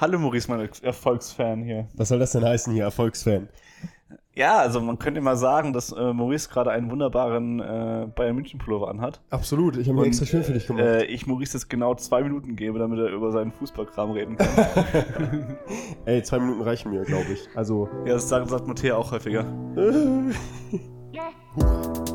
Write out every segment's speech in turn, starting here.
Hallo Maurice, mein Erfolgsfan hier. Was soll das denn heißen hier, Erfolgsfan? Ja, also man könnte mal sagen, dass äh, Maurice gerade einen wunderbaren äh, Bayern München Pullover anhat. Absolut, ich habe mir extra schön für dich gemacht. Äh, ich Maurice jetzt genau zwei Minuten gebe, damit er über seinen Fußballkram reden kann. Ey, zwei Minuten reichen mir, glaube ich. Also. Ja, das sagt, sagt Matthäa auch häufiger.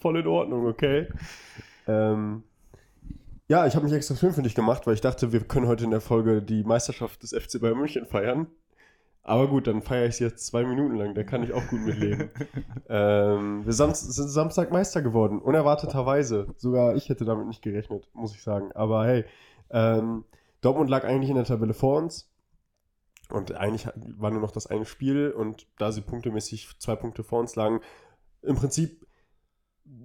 voll in Ordnung, okay. Ähm, ja, ich habe mich extra schön für dich gemacht, weil ich dachte, wir können heute in der Folge die Meisterschaft des FC Bayern München feiern. Aber gut, dann feiere ich sie jetzt zwei Minuten lang, da kann ich auch gut mitleben. ähm, wir Sam sind Samstag Meister geworden, unerwarteterweise. Sogar ich hätte damit nicht gerechnet, muss ich sagen. Aber hey, ähm, Dortmund lag eigentlich in der Tabelle vor uns. Und eigentlich war nur noch das eine Spiel und da sie punktemäßig zwei Punkte vor uns lagen, im Prinzip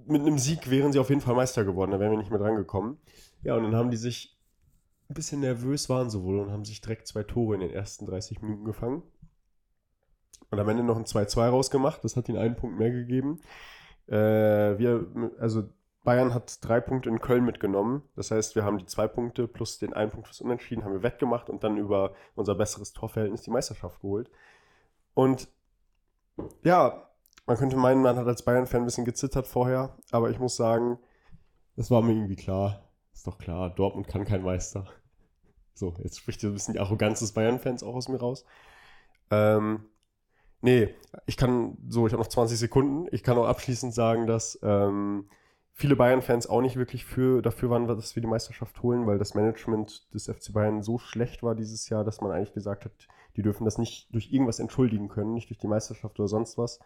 mit einem Sieg wären sie auf jeden Fall Meister geworden, da wären wir nicht mehr dran gekommen. Ja, und dann haben die sich ein bisschen nervös waren sie wohl und haben sich direkt zwei Tore in den ersten 30 Minuten gefangen. Und am Ende noch ein 2-2 rausgemacht, das hat ihnen einen Punkt mehr gegeben. Äh, wir, also Bayern hat drei Punkte in Köln mitgenommen. Das heißt, wir haben die zwei Punkte plus den einen Punkt fürs Unentschieden haben wir wettgemacht und dann über unser besseres Torverhältnis die Meisterschaft geholt. Und ja, man könnte meinen, man hat als Bayern-Fan ein bisschen gezittert vorher, aber ich muss sagen, das war mir irgendwie klar. Ist doch klar, Dortmund kann kein Meister. So, jetzt spricht so ein bisschen die Arroganz des Bayern-Fans auch aus mir raus. Ähm, nee, ich kann, so, ich habe noch 20 Sekunden. Ich kann auch abschließend sagen, dass ähm, viele Bayern-Fans auch nicht wirklich für, dafür waren, dass wir die Meisterschaft holen, weil das Management des FC Bayern so schlecht war dieses Jahr, dass man eigentlich gesagt hat, die dürfen das nicht durch irgendwas entschuldigen können, nicht durch die Meisterschaft oder sonst was.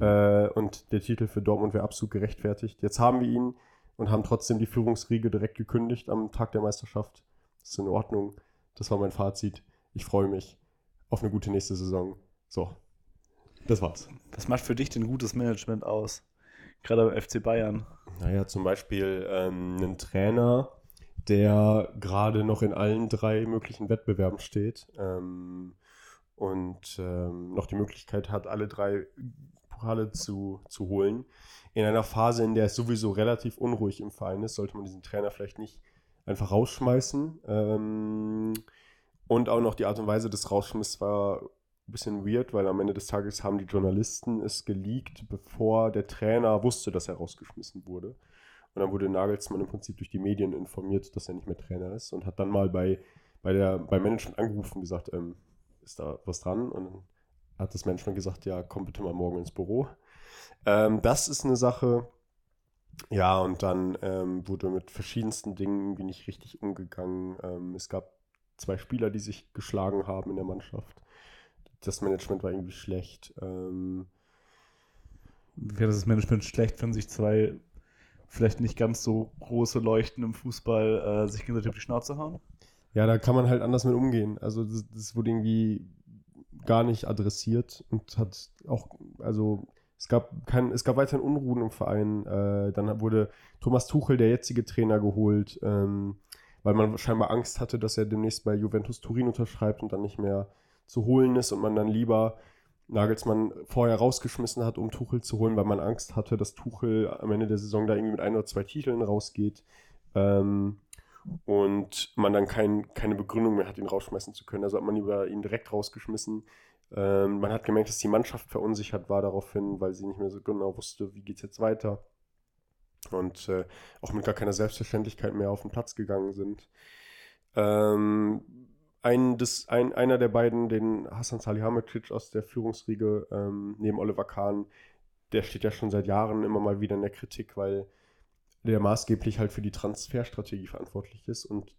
Äh, und der Titel für Dortmund wäre absolut gerechtfertigt. Jetzt haben wir ihn und haben trotzdem die Führungsriege direkt gekündigt am Tag der Meisterschaft. Das ist in Ordnung. Das war mein Fazit. Ich freue mich auf eine gute nächste Saison. So, das war's. Was macht für dich denn gutes Management aus? Gerade beim FC Bayern. Naja, zum Beispiel ähm, einen Trainer, der gerade noch in allen drei möglichen Wettbewerben steht ähm, und ähm, noch die Möglichkeit hat, alle drei Pokale zu, zu holen. In einer Phase, in der es sowieso relativ unruhig im Verein ist, sollte man diesen Trainer vielleicht nicht einfach rausschmeißen. Ähm, und auch noch die Art und Weise des Rausschmisses war ein bisschen weird, weil am Ende des Tages haben die Journalisten es geleakt, bevor der Trainer wusste, dass er rausgeschmissen wurde. Und dann wurde Nagelsmann im Prinzip durch die Medien informiert, dass er nicht mehr Trainer ist und hat dann mal bei, bei der, beim Management angerufen und gesagt, ähm, ist da was dran? Und dann hat das Management gesagt, ja, komm bitte mal morgen ins Büro. Ähm, das ist eine Sache. Ja, und dann ähm, wurde mit verschiedensten Dingen irgendwie nicht richtig umgegangen. Ähm, es gab zwei Spieler, die sich geschlagen haben in der Mannschaft das Management war irgendwie schlecht. Ähm, Wäre das Management schlecht, wenn sich zwei vielleicht nicht ganz so große Leuchten im Fußball äh, sich gegenseitig auf die Schnauze hauen? Ja, da kann man halt anders mit umgehen. Also das, das wurde irgendwie gar nicht adressiert und hat auch, also es gab kein, es gab weiterhin Unruhen im Verein. Äh, dann wurde Thomas Tuchel, der jetzige Trainer, geholt, ähm, weil man scheinbar Angst hatte, dass er demnächst bei Juventus Turin unterschreibt und dann nicht mehr zu holen ist und man dann lieber Nagelsmann vorher rausgeschmissen hat, um Tuchel zu holen, weil man Angst hatte, dass Tuchel am Ende der Saison da irgendwie mit ein oder zwei Titeln rausgeht. Ähm, und man dann kein, keine Begründung mehr hat, ihn rausschmeißen zu können. Also hat man lieber ihn direkt rausgeschmissen. Ähm, man hat gemerkt, dass die Mannschaft verunsichert war daraufhin, weil sie nicht mehr so genau wusste, wie geht es jetzt weiter. Und äh, auch mit gar keiner Selbstverständlichkeit mehr auf den Platz gegangen sind. Ähm, ein, das, ein, einer der beiden, den Hassan Salihamidzic aus der Führungsriege ähm, neben Oliver Kahn, der steht ja schon seit Jahren immer mal wieder in der Kritik, weil der maßgeblich halt für die Transferstrategie verantwortlich ist und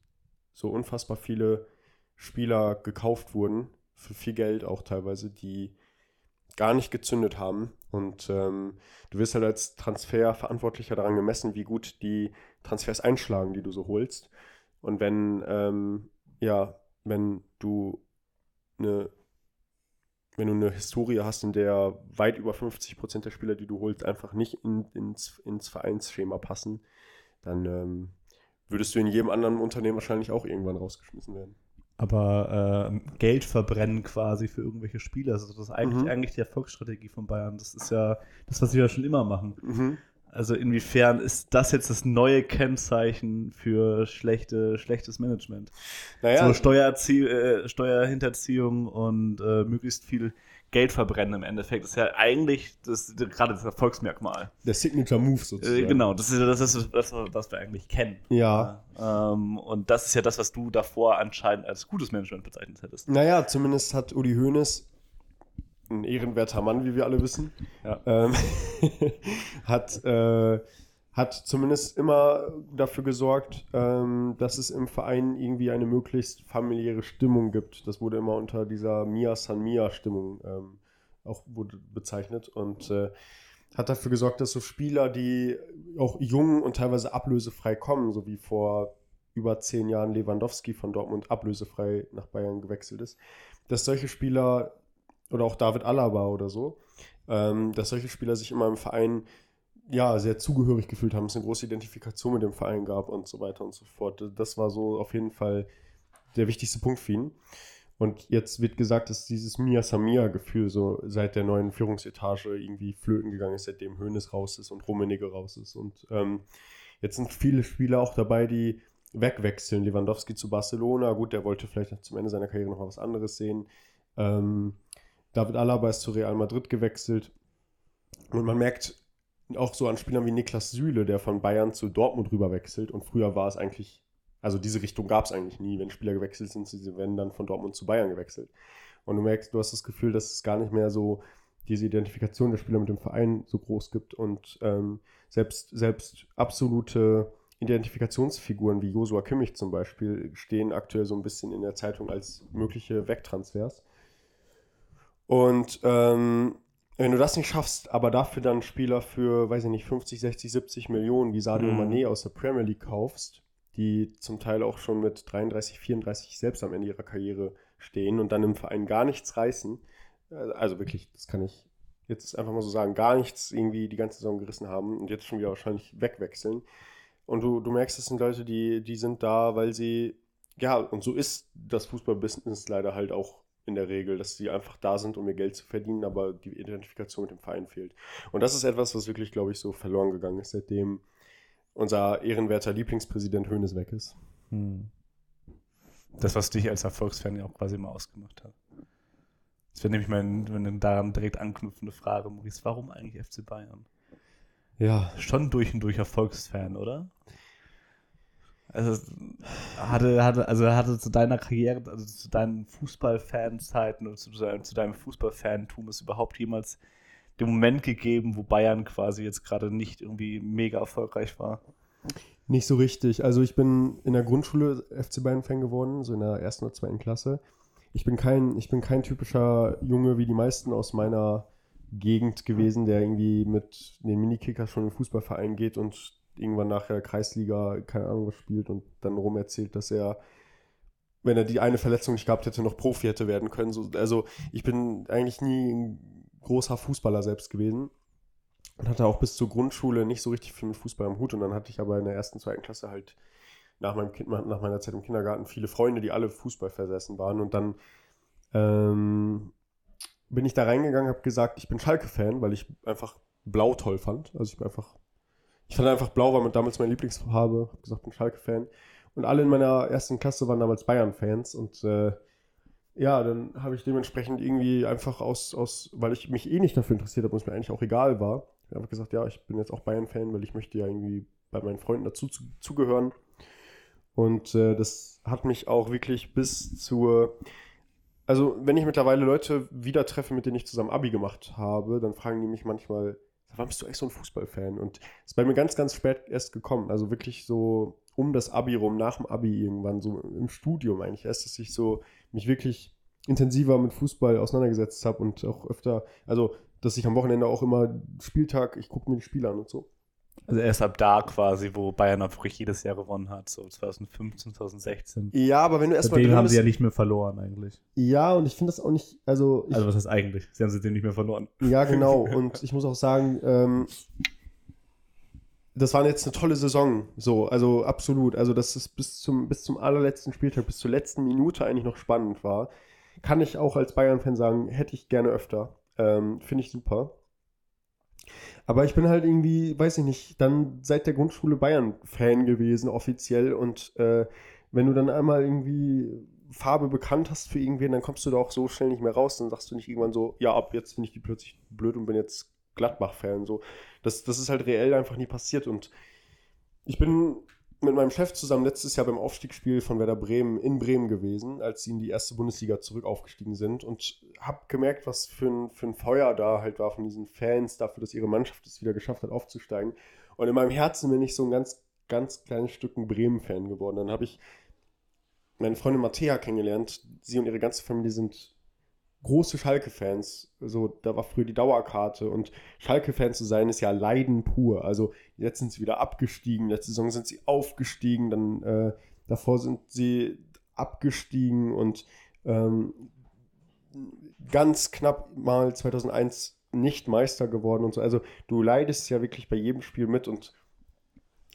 so unfassbar viele Spieler gekauft wurden, für viel Geld auch teilweise, die gar nicht gezündet haben. Und ähm, du wirst halt als Transferverantwortlicher daran gemessen, wie gut die Transfers einschlagen, die du so holst. Und wenn ähm, ja wenn du eine wenn du eine Historie hast, in der weit über 50 Prozent der Spieler, die du holst, einfach nicht in, ins, ins Vereinsschema passen, dann ähm, würdest du in jedem anderen Unternehmen wahrscheinlich auch irgendwann rausgeschmissen werden. Aber äh, Geld verbrennen quasi für irgendwelche Spieler, also das ist eigentlich, Mhm. eigentlich die Erfolgsstrategie von Bayern. Das ist ja das, was wir ja schon immer machen. Mhm. Also inwiefern ist das jetzt das neue Kennzeichen für schlechte, schlechtes Management? Naja, So Steuerzie äh, Steuerhinterziehung und äh, möglichst viel Geld verbrennen im Endeffekt. Das ist ja eigentlich das, gerade das Erfolgsmerkmal. der Signature Move sozusagen. Äh, genau, das ist ja das, ist das, was wir eigentlich kennen. Ja. Ja, ähm, und das ist ja das, was du davor anscheinend als gutes Management bezeichnet hättest. Naja, zumindest hat Uli Hoeneß, ein ehrenwerter Mann, wie wir alle wissen, Ja. ähm, hat, äh, hat zumindest immer dafür gesorgt, ähm, dass es im Verein irgendwie eine möglichst familiäre Stimmung gibt. Das wurde immer unter dieser Mia San Mia Stimmung ähm, auch wurde bezeichnet und äh, hat dafür gesorgt, dass so Spieler, die auch jung und teilweise ablösefrei kommen, so wie vor über zehn Jahren Lewandowski von Dortmund ablösefrei nach Bayern gewechselt ist, dass solche Spieler oder auch David Alaba oder so, ähm, dass solche Spieler sich immer im Verein ja sehr zugehörig gefühlt haben, es eine große Identifikation mit dem Verein gab und so weiter und so fort. Das war so auf jeden Fall der wichtigste Punkt für ihn. Und jetzt wird gesagt, dass dieses Mia Samia Gefühl so seit der neuen Führungsetage irgendwie flöten gegangen ist, seitdem Hoeneß raus ist und Rummenigge raus ist. Und ähm, jetzt sind viele Spieler auch dabei, die wegwechseln. Lewandowski zu Barcelona, gut, der wollte vielleicht zum Ende seiner Karriere noch mal was anderes sehen. Ähm, David Alaba ist zu Real Madrid gewechselt. Und man merkt auch so an Spielern wie Niklas Süle, der von Bayern zu Dortmund rüber wechselt. Und früher war es eigentlich, also diese Richtung gab es eigentlich nie. Wenn Spieler gewechselt sind, sie werden dann von Dortmund zu Bayern gewechselt. Und du merkst, du hast das Gefühl, dass es gar nicht mehr so diese Identifikation der Spieler mit dem Verein so groß gibt. Und ähm, selbst, selbst absolute Identifikationsfiguren wie Josua Kimmich zum Beispiel stehen aktuell so ein bisschen in der Zeitung als mögliche Wegtransfers. Und ähm, wenn du das nicht schaffst, aber dafür dann Spieler für, weiß ich nicht, 50, 60, 70 Millionen wie Sadio Mhm. Mané aus der Premier League kaufst, die zum Teil auch schon mit 33, 34 selbst am Ende ihrer Karriere stehen und dann im Verein gar nichts reißen, äh, also wirklich, das kann ich jetzt einfach mal so sagen, gar nichts irgendwie die ganze Saison gerissen haben und jetzt schon wieder wahrscheinlich wegwechseln. Und du, du merkst, es sind Leute, die, die sind da, weil sie, ja, und so ist das Fußballbusiness leider halt auch in der Regel, dass sie einfach da sind, um ihr Geld zu verdienen, aber die Identifikation mit dem Verein fehlt. Und das ist etwas, was wirklich, glaube ich, so verloren gegangen ist, seitdem unser ehrenwerter Lieblingspräsident Hoeneß weg ist. Hm. Das, was dich als Erfolgsfan ja auch quasi immer ausgemacht hat. Das wäre nämlich meine, meine daran direkt anknüpfende Frage, Maurice. Warum eigentlich FC Bayern? Ja, Schon durch und durch Erfolgsfan, oder? Also hatte, hatte, also hatte zu deiner Karriere, also zu deinen Fußballfanzeiten und zu, deinem- zu deinem Fußballfantum es überhaupt jemals den Moment gegeben, wo Bayern quasi jetzt gerade nicht irgendwie mega erfolgreich war? Nicht so richtig. Also ich bin in der Grundschule FC Bayern-Fan geworden, so in der ersten oder zweiten Klasse. Ich bin kein, ich bin kein typischer Junge wie die meisten aus meiner Gegend gewesen, der irgendwie mit den Minikickers schon in den Fußballverein geht und irgendwann nachher Kreisliga, keine Ahnung, was spielt und dann rum erzählt, dass er, wenn er die eine Verletzung nicht gehabt hätte, noch Profi hätte werden können. So, also ich bin eigentlich nie ein großer Fußballer selbst gewesen und hatte auch bis zur Grundschule nicht so richtig viel mit Fußball am Hut. Und dann hatte ich aber in der ersten, zweiten Klasse halt nach, meinem kind, nach meiner Zeit im Kindergarten viele Freunde, die alle Fußball versessen waren. Und dann ähm, bin ich da reingegangen, habe gesagt, ich bin Schalke-Fan, weil ich einfach Blau toll fand. Also ich bin einfach, ich fand einfach Blau war mit damals meine Lieblingsfarbe. Habe gesagt, bin Schalke-Fan. Und alle in meiner ersten Klasse waren damals Bayern-Fans und äh, ja, dann habe ich dementsprechend irgendwie einfach aus, aus, weil ich mich eh nicht dafür interessiert habe und es mir eigentlich auch egal war, hab ich einfach gesagt, ja, ich bin jetzt auch Bayern-Fan, weil ich möchte ja irgendwie bei meinen Freunden dazu zu, zugehören. Und äh, das hat mich auch wirklich bis zur, also wenn ich mittlerweile Leute wieder treffe, mit denen ich zusammen Abi gemacht habe, dann fragen die mich manchmal, wann bist du echt so ein Fußballfan? Und das ist bei mir ganz, ganz spät erst gekommen. Also wirklich so um das Abi rum, nach dem Abi irgendwann, so im Studium eigentlich erst, dass ich so mich wirklich intensiver mit Fußball auseinandergesetzt habe und auch öfter, also dass ich am Wochenende auch immer Spieltag, ich gucke mir die Spiele an und so. Also erst ab da quasi, wo Bayern auch wirklich jedes Jahr gewonnen hat, so 2015, 2016. Ja, aber wenn du erstmal drin haben sie ja nicht mehr verloren eigentlich. ja, und ich finde das auch nicht, also, Also was heißt eigentlich? Sie haben seitdem nicht mehr verloren. ja, genau, und ich muss auch sagen, ähm, das war jetzt eine tolle Saison. So, also absolut. Also, dass es bis zum, bis zum allerletzten Spieltag, bis zur letzten Minute eigentlich noch spannend war. Kann ich auch als Bayern-Fan sagen, hätte ich gerne öfter. Ähm, Finde ich super. Aber ich bin halt irgendwie, weiß ich nicht, dann seit der Grundschule Bayern-Fan gewesen, offiziell. Und äh, wenn du dann einmal irgendwie Farbe bekannt hast für irgendwen, dann kommst du da auch so schnell nicht mehr raus. Dann sagst du nicht irgendwann so, ja, ab jetzt finde ich die plötzlich blöd und bin jetzt Gladbach-Fan. So. Das, das ist halt reell einfach nie passiert. Und ich bin mit meinem Chef zusammen letztes Jahr beim Aufstiegsspiel von Werder Bremen in Bremen gewesen, als sie in die erste Bundesliga zurück aufgestiegen sind und habe gemerkt, was für ein, für ein Feuer da halt war von diesen Fans dafür, dass ihre Mannschaft es wieder geschafft hat, aufzusteigen. Und in meinem Herzen bin ich so ein ganz, ganz kleines Stück Bremen-Fan geworden. Dann habe ich meine Freundin Mattea kennengelernt. Sie und ihre ganze Familie sind große Schalke-Fans. So, da war früher die Dauerkarte und Schalke-Fan zu sein ist ja Leiden pur. Also jetzt sind sie wieder abgestiegen, letzte Saison sind sie aufgestiegen, dann äh, davor sind sie abgestiegen und ähm, ganz knapp mal 2001 nicht Meister geworden und so. Also du leidest ja wirklich bei jedem Spiel mit und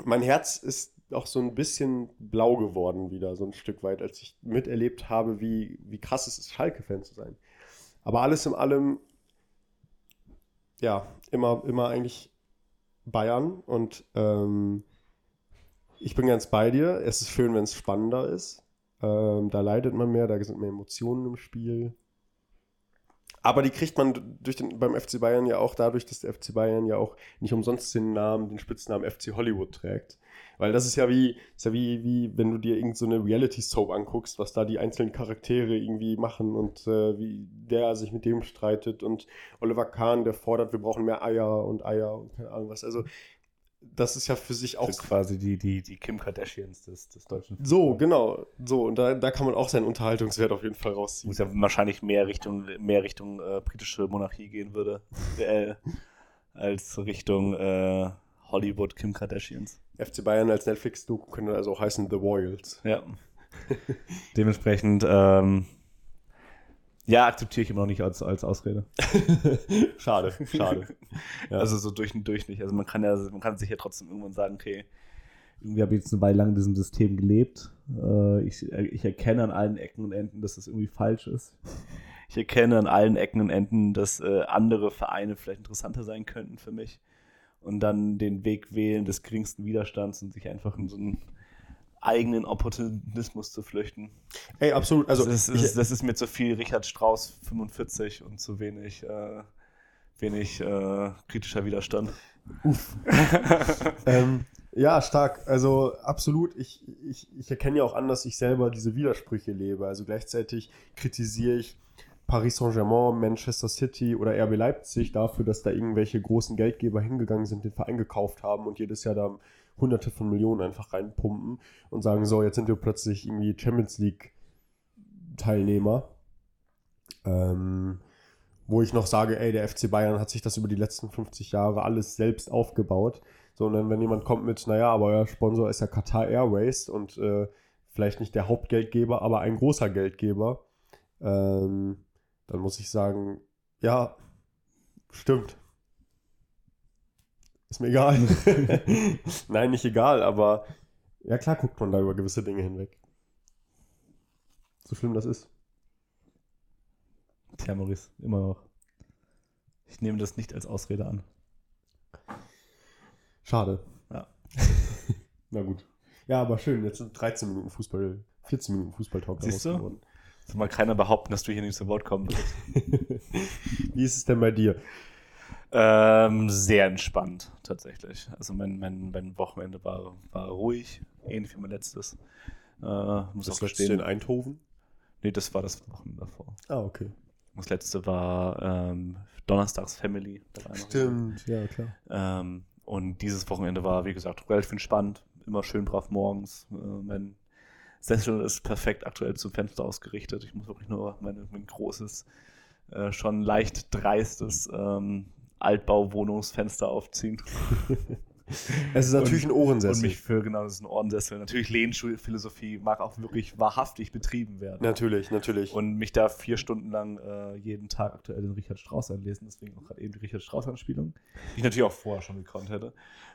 mein Herz ist auch so ein bisschen blau geworden wieder, so ein Stück weit, als ich miterlebt habe, wie, wie krass es ist, Schalke-Fan zu sein. Aber alles in allem, ja, immer, immer eigentlich Bayern und ähm, ich bin ganz bei dir. Es ist schön, wenn es spannender ist. Ähm, da leidet man mehr, da sind mehr Emotionen im Spiel. Aber die kriegt man durch den, beim FC Bayern ja auch dadurch, dass der FC Bayern ja auch nicht umsonst den Namen, den Spitznamen FC Hollywood trägt. Weil das ist ja wie, ist ja wie, wie wenn du dir irgendeine so Reality-Soap anguckst, was da die einzelnen Charaktere irgendwie machen und äh, wie der sich mit dem streitet und Oliver Kahn, der fordert, wir brauchen mehr Eier und Eier und keine Ahnung was. Also das ist ja für sich auch. Das ist quasi die, die, die Kim Kardashians des, des deutschen Fußballs. So, genau. So, und da, da kann man auch seinen Unterhaltungswert auf jeden Fall rausziehen. Muss ja wahrscheinlich mehr Richtung, mehr Richtung äh, britische Monarchie gehen würde. äh, als Richtung äh, Hollywood Kim Kardashians. FC Bayern als Netflix-Doku könnte also auch heißen The Royals. Ja. Dementsprechend, ähm, ja, akzeptiere ich immer noch nicht als, als Ausrede. schade, schade. Ja. Also so durch und durch nicht. Also man kann ja, man kann sich ja trotzdem irgendwann sagen, okay, irgendwie habe ich jetzt eine Weile lang in diesem System gelebt. Äh, ich, ich erkenne an allen Ecken und Enden, dass das irgendwie falsch ist. Ich erkenne an allen Ecken und Enden, dass äh, andere Vereine vielleicht interessanter sein könnten für mich und dann den Weg wählen des geringsten Widerstands und sich einfach in so einen eigenen Opportunismus zu flüchten. Ey, absolut. Also, das, ist, ich, das ist mir zu viel Richard Strauss 45 und zu wenig, äh, wenig äh, kritischer Widerstand. Uff. ähm, ja, stark. Also absolut. Ich, ich, ich erkenne ja auch an, dass ich selber diese Widersprüche lebe. Also gleichzeitig kritisiere ich Paris Saint-Germain, Manchester City oder RB Leipzig dafür, dass da irgendwelche großen Geldgeber hingegangen sind, den Verein gekauft haben und jedes Jahr da hunderte von Millionen einfach reinpumpen und sagen, so, jetzt sind wir plötzlich irgendwie Champions League Teilnehmer. Ähm, wo ich noch sage, ey, der FC Bayern hat sich das über die letzten 50 Jahre alles selbst aufgebaut. So, und dann, wenn jemand kommt mit, naja, aber euer Sponsor ist ja Qatar Airways und äh, vielleicht nicht der Hauptgeldgeber, aber ein großer Geldgeber, ähm, dann muss ich sagen, ja, stimmt. Ist mir egal. Nein, nicht egal, aber ja klar guckt man da über gewisse Dinge hinweg. So schlimm das ist. Tja, Maurice, immer noch. Ich nehme das nicht als Ausrede an. Schade. Ja. Na gut. Ja, aber schön. Jetzt sind 13 Minuten Fußball, 14 Minuten Fußballtalk Siehst du? geworden. Soll mal keiner behaupten, dass du hier nicht zu Wort kommen wirst. Wie ist es denn bei dir? Ähm, sehr entspannt, tatsächlich. Also mein, mein, mein Wochenende war, war ruhig, ähnlich wie mein letztes. Äh, muss das auch letzte in Eindhoven? Nee, das war das Wochenende davor. Ah, okay. Das letzte war ähm, Donnerstags Family. Stimmt, ja, klar. Ähm, und dieses Wochenende war, wie gesagt, relativ entspannt. Immer schön brav morgens. Äh, mein Sessel ist perfekt aktuell zum Fenster ausgerichtet. Ich muss wirklich nur meine, mein großes, äh, schon leicht dreistes ähm, Altbauwohnungsfenster aufziehen. Es ist natürlich Und- ein Ohrensessel. Und mich für, genau, das ist ein Ohrensessel. Natürlich Lehnstuhlphilosophie mag auch wirklich wahrhaftig betrieben werden. natürlich, natürlich. Und mich da vier Stunden lang äh, jeden Tag aktuell den Richard Strauss anlesen, deswegen auch gerade eben die Richard Strauss-Anspielung, die ich natürlich auch vorher schon gekonnt hätte.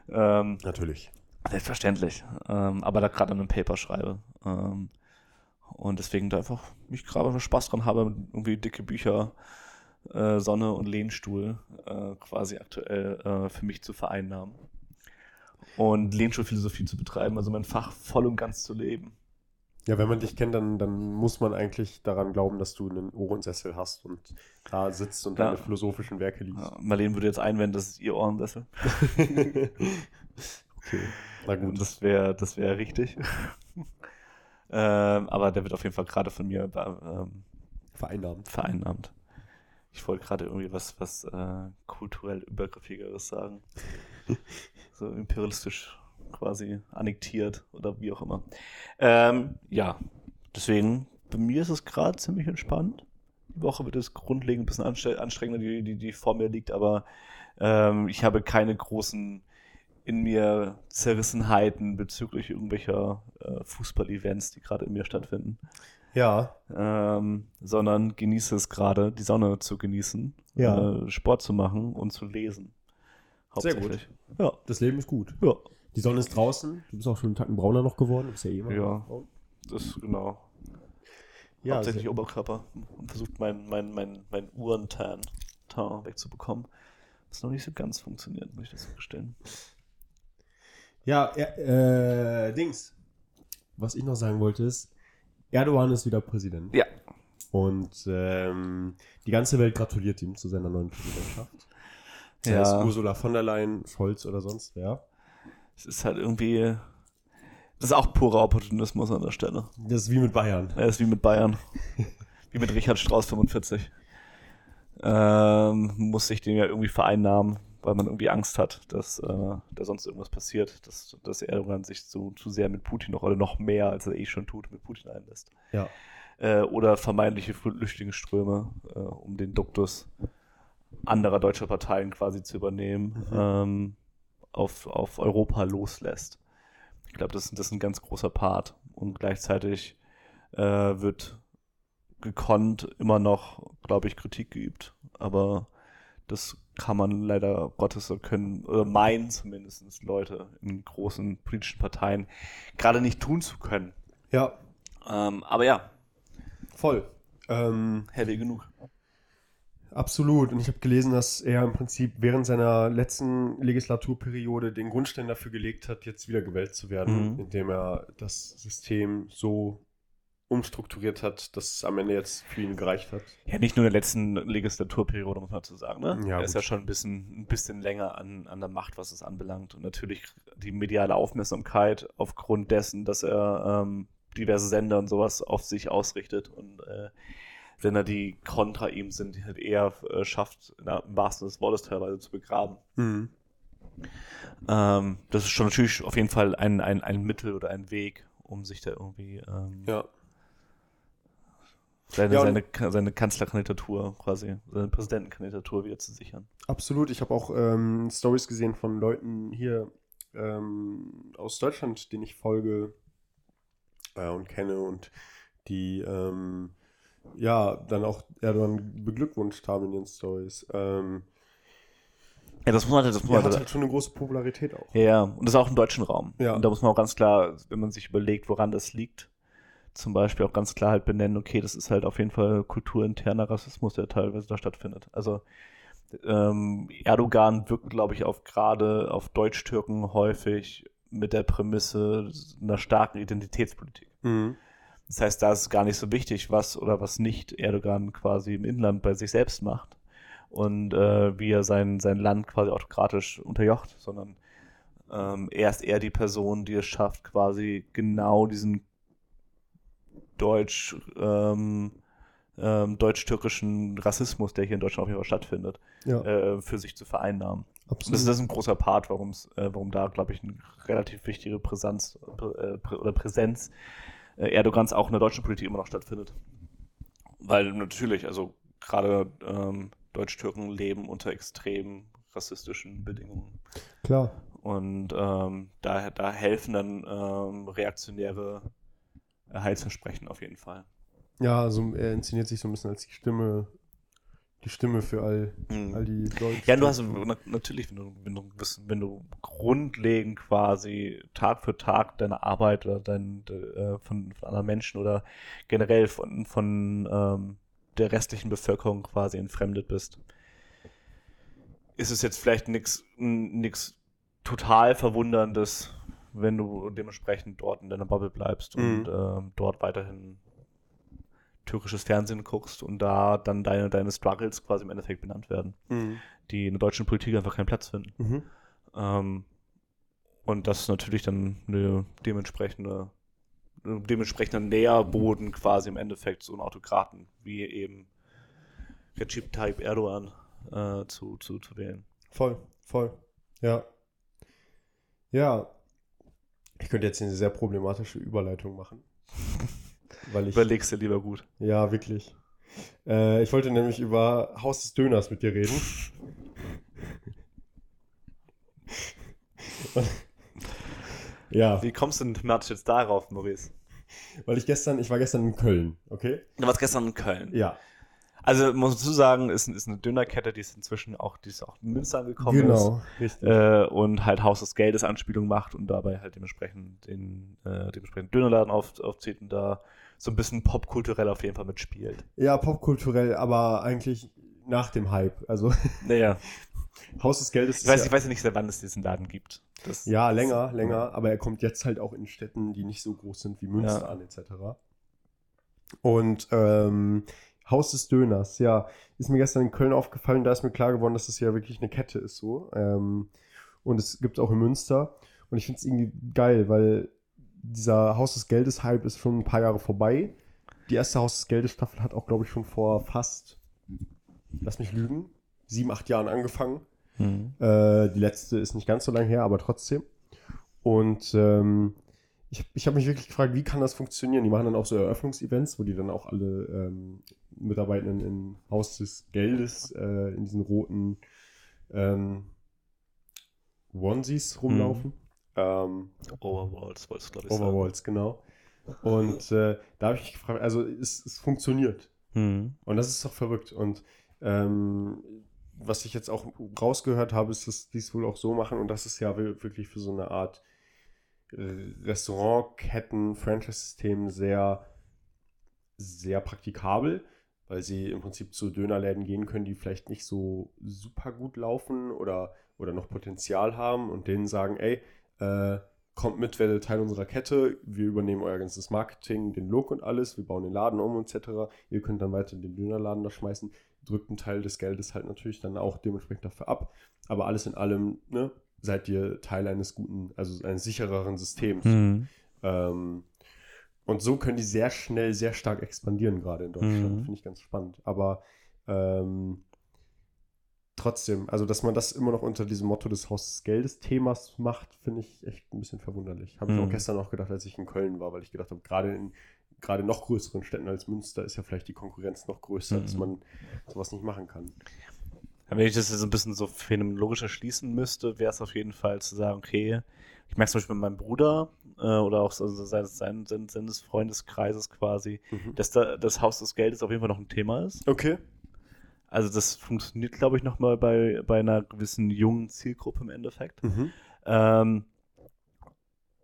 Ähm, natürlich. Selbstverständlich. Ähm, aber da gerade an einem Paper schreibe. Ähm, und deswegen da einfach mich gerade Spaß dran habe, irgendwie dicke Bücher, äh, Sonne und Lehnstuhl äh, quasi aktuell äh, für mich zu vereinnahmen. Und Lehnstuhlphilosophie zu betreiben, also mein Fach voll und ganz zu leben. Ja, wenn man dich kennt, dann, dann muss man eigentlich daran glauben, dass du einen Ohrensessel hast und da sitzt und Ja. deine philosophischen Werke liest. Ja, Marlene würde jetzt einwenden, das ist ihr Ohrensessel. Okay, na gut. Das wäre das wär richtig. ähm, aber der wird auf jeden Fall gerade von mir ähm, Vereinnahmt. vereinnahmt. Ich wollte gerade irgendwie was, was äh, kulturell übergriffigeres sagen. so imperialistisch quasi annektiert oder wie auch immer. Ähm, ja, deswegen, bei mir ist es gerade ziemlich entspannt. Die Woche wird es grundlegend ein bisschen anstrengender, die, die, die vor mir liegt, aber ähm, ich habe keine großen in mir Zerrissenheiten bezüglich irgendwelcher äh, Fußball-Events, die gerade in mir stattfinden Ja, ähm, sondern genieße es gerade, die Sonne zu genießen, Ja. äh, Sport zu machen und zu lesen. Sehr Hauptsächlich. Ja, das Leben ist gut. ja, Die Sonne ist draußen. Du bist auch schon einen Tacken brauner noch geworden. Du bist ja eh immer Ja. braun. das ist genau. Ja, Hauptsächlich Oberkörper und versucht mein, mein, mein, mein Uhrentan Tan wegzubekommen. Was noch nicht so ganz funktioniert, muss ich das gestehen. Ja, äh, äh, Dings. Was ich noch sagen wollte ist, Erdogan ist wieder Präsident. Ja. Und ähm, die ganze Welt gratuliert ihm zu seiner neuen Präsidentschaft. Sei Ja. es Ursula von der Leyen, Scholz oder sonst wer. Es ist halt irgendwie. Das ist auch purer Opportunismus an der Stelle. Das ist wie mit Bayern. Er ist wie mit Bayern. wie mit Richard Strauss 45. Ähm, muss sich den ja irgendwie vereinnahmen, weil man irgendwie Angst hat, dass äh, da sonst irgendwas passiert, dass, dass Erdogan sich zu, zu sehr mit Putin noch oder noch mehr, als er eh schon tut, mit Putin einlässt. Ja. Äh, oder vermeintliche Flüchtlingsströme, äh, um den Duktus anderer deutscher Parteien quasi zu übernehmen, Mhm. ähm, auf, auf Europa loslässt. Ich glaube, das, das ist ein ganz großer Part. Und gleichzeitig äh, wird gekonnt immer noch, glaube ich, Kritik geübt. Aber das kann man leider Gottes so können, oder meinen zumindest Leute in großen politischen Parteien gerade nicht tun zu können. Ja, Ähm, aber ja, voll. Ähm, heavy genug. absolut. Und ich habe gelesen, dass er im Prinzip während seiner letzten Legislaturperiode den Grundstein dafür gelegt hat, jetzt wieder gewählt zu werden, Mhm. indem er das System so umstrukturiert hat, dass es am Ende jetzt für ihn gereicht hat. Ja, nicht nur in der letzten Legislaturperiode, muss man dazu sagen. Ne? Ja, er ist ja schon ein bisschen, ein bisschen länger an, an der Macht, was es anbelangt. Und natürlich die mediale Aufmerksamkeit aufgrund dessen, dass er ähm, diverse Sender und sowas auf sich ausrichtet und äh, Sender, die kontra ihm sind, die halt eher äh, schafft, der, im wahrsten Sinne des Wortes teilweise zu begraben. Mhm. Ähm, das ist schon natürlich auf jeden Fall ein, ein, ein Mittel oder ein Weg, um sich da irgendwie ähm, Ja. Seine, Ja, seine, seine Kanzlerkandidatur quasi, seine Präsidentenkandidatur wieder zu sichern. Absolut. Ich habe auch ähm, Stories gesehen von Leuten hier ähm, aus Deutschland, denen ich folge äh, und kenne und die ähm, ja dann auch Erdogan beglückwünscht haben in ihren Stories. Ähm, Ja, das muss man halt, das muss man hat halt, halt schon eine große Popularität auch. ja, ja, und das ist auch im deutschen Raum. Ja. Und da muss man auch ganz klar, wenn man sich überlegt, woran das liegt, zum Beispiel auch ganz klar halt benennen, okay, das ist halt auf jeden Fall kulturinterner Rassismus, der teilweise da stattfindet. Also ähm, Erdogan wirkt, glaube ich, auf gerade auf Deutsch-Türken häufig mit der Prämisse einer starken Identitätspolitik. Mhm. Das heißt, da ist es gar nicht so wichtig, was oder was nicht Erdogan quasi im Inland bei sich selbst macht und äh, wie er sein, sein Land quasi autokratisch unterjocht, sondern ähm, er ist eher die Person, die es schafft, quasi genau diesen deutsch, ähm, ähm, deutsch-türkischen Rassismus, der hier in Deutschland auf jeden Fall stattfindet, Ja, äh, für sich zu vereinnahmen. Absolut. das, ist- das ist ein großer Part, warum's, äh, warum da, glaube ich, eine relativ wichtige Präsenz, äh, Prä oder Präsenz äh, Erdogans auch in der deutschen Politik immer noch stattfindet. Weil natürlich, also gerade ähm, Deutsch-Türken leben unter extrem rassistischen Bedingungen. Klar. Und ähm, da, da helfen dann ähm, reaktionäre Heilsversprechen auf jeden Fall. Ja, also er inszeniert sich so ein bisschen als die Stimme, die Stimme für all, Mhm. all die Leute. Ja, du hast na- natürlich, wenn du, wenn du, wenn du grundlegend quasi Tag für Tag deine Arbeit oder dein, äh, von, von anderen Menschen oder generell von, von ähm, der restlichen Bevölkerung quasi entfremdet bist, ist es jetzt vielleicht nichts total Verwunderndes, wenn du dementsprechend dort in deiner Bubble bleibst und Mhm. ähm, dort weiterhin türkisches Fernsehen guckst und da dann deine, deine Struggles quasi im Endeffekt benannt werden Mhm. die in der deutschen Politik einfach keinen Platz finden. Mhm. Ähm, und das ist natürlich dann eine dementsprechende, dementsprechender Nährboden quasi im Endeffekt, so einen Autokraten wie eben Recep Tayyip Erdogan äh, zu, zu, zu wählen. Voll, voll. Ja. Ja. Ich könnte jetzt eine sehr problematische Überleitung machen. Weil ich. Überlegst dir lieber gut. Ja, wirklich. Äh, ich wollte nämlich über Haus des Döners mit dir reden. Ja, Wie kommst du denn thematisch jetzt darauf, Maurice? weil ich gestern, ich war gestern in Köln, okay? Du warst gestern in Köln. Ja, Also muss dazu sagen, ist, ist eine Dönerkette, die ist inzwischen auch, die ist auch in Münster angekommen ist. genau, richtig. äh, und halt Haus des Geldes Anspielung macht und dabei halt dementsprechend den äh, dementsprechend Dönerladen auf, aufzieht und da so ein bisschen popkulturell auf jeden Fall mitspielt. Ja, popkulturell, aber eigentlich nach dem Hype. Also Naja, Haus des Geldes ich weiß, ja, ich weiß ja nicht, seit wann es diesen Laden gibt. Das, ja länger, länger, aber er kommt jetzt halt auch in Städten, die nicht so groß sind wie Münster Ja. an, etc. Und ähm, Haus des Döners, ja, ist mir gestern in Köln aufgefallen, da ist mir klar geworden, dass es ja wirklich eine Kette ist so. Ähm, und es gibt auch in Münster. Und ich finde es irgendwie geil, weil dieser Haus des Geldes-Hype ist schon ein paar Jahre vorbei. Die erste Haus des Geldes-Staffel hat auch, glaube ich, schon vor fast, lass mich lügen, sieben, acht Jahren angefangen. Mhm. Äh, die letzte ist nicht ganz so lange her, aber trotzdem. Und ähm, ich, ich habe mich wirklich gefragt, wie kann das funktionieren? Die machen dann auch so Eröffnungsevents, wo die dann auch alle ähm, Mitarbeitenden im Haus des Geldes äh, in diesen roten ähm, Onesies rumlaufen. Ähm, Overwalls wolltest du, glaube ich, Overwalls, genau. Und äh, da habe ich mich gefragt, also es, es funktioniert. sagen. Und das ist doch verrückt. Und ähm, was ich jetzt auch rausgehört habe, ist, dass die es wohl auch so machen und das ist ja wi- wirklich für so eine Art Restaurantketten, Franchise-System sehr, sehr praktikabel, weil sie im Prinzip zu Dönerläden gehen können, die vielleicht nicht so super gut laufen oder, oder noch Potenzial haben und denen sagen, ey, äh, kommt mit, werdet Teil unserer Kette, wir übernehmen euer ganzes Marketing, den Look und alles, wir bauen den Laden um etc. Ihr könnt dann weiter den Dönerladen da schmeißen, drückt einen Teil des Geldes halt natürlich dann auch dementsprechend dafür ab, aber alles in allem, ne, seid ihr Teil eines guten, also eines sichereren Systems. Mhm. Ähm, und so können die sehr schnell, sehr stark expandieren, gerade in Deutschland. Mhm. Finde ich ganz spannend. Aber ähm, trotzdem, also dass man das immer noch unter diesem Motto des Haus des Geldes Themas macht, finde ich echt ein bisschen verwunderlich. Habe ich Mhm. auch gestern auch gedacht, als ich in Köln war, weil ich gedacht habe, gerade in gerade noch größeren Städten als Münster ist ja vielleicht die Konkurrenz noch größer, dass Mhm. man sowas nicht machen kann. Wenn ich das jetzt so ein bisschen so phänomenologisch erschließen müsste, wäre es auf jeden Fall zu sagen, okay, ich merke zum Beispiel bei meinem Bruder äh, oder auch so, so seines, seines, seines Freundeskreises quasi, Mhm. dass da das Haus des Geldes auf jeden Fall noch ein Thema ist. Okay. Also das funktioniert, glaube ich, nochmal bei, bei einer gewissen jungen Zielgruppe im Endeffekt. Mhm. Ähm,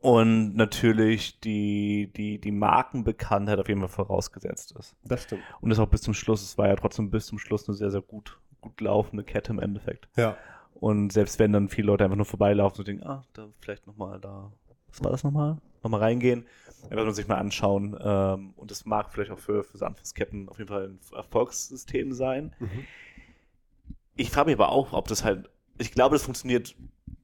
und natürlich die, die, die Markenbekanntheit auf jeden Fall vorausgesetzt ist. Das stimmt. Und das auch bis zum Schluss. Es war ja trotzdem bis zum Schluss eine sehr, sehr gut, gut laufende Kette im Endeffekt. Ja. Und selbst wenn dann viele Leute einfach nur vorbeilaufen und denken, ah, da vielleicht nochmal da, was war das nochmal? Nochmal reingehen, einfach nur sich mal anschauen. Ähm, und das mag vielleicht auch für, für so Anfangsketten auf jeden Fall ein Erfolgssystem sein. Mhm. Ich frage mich aber auch, ob das halt, ich glaube, das funktioniert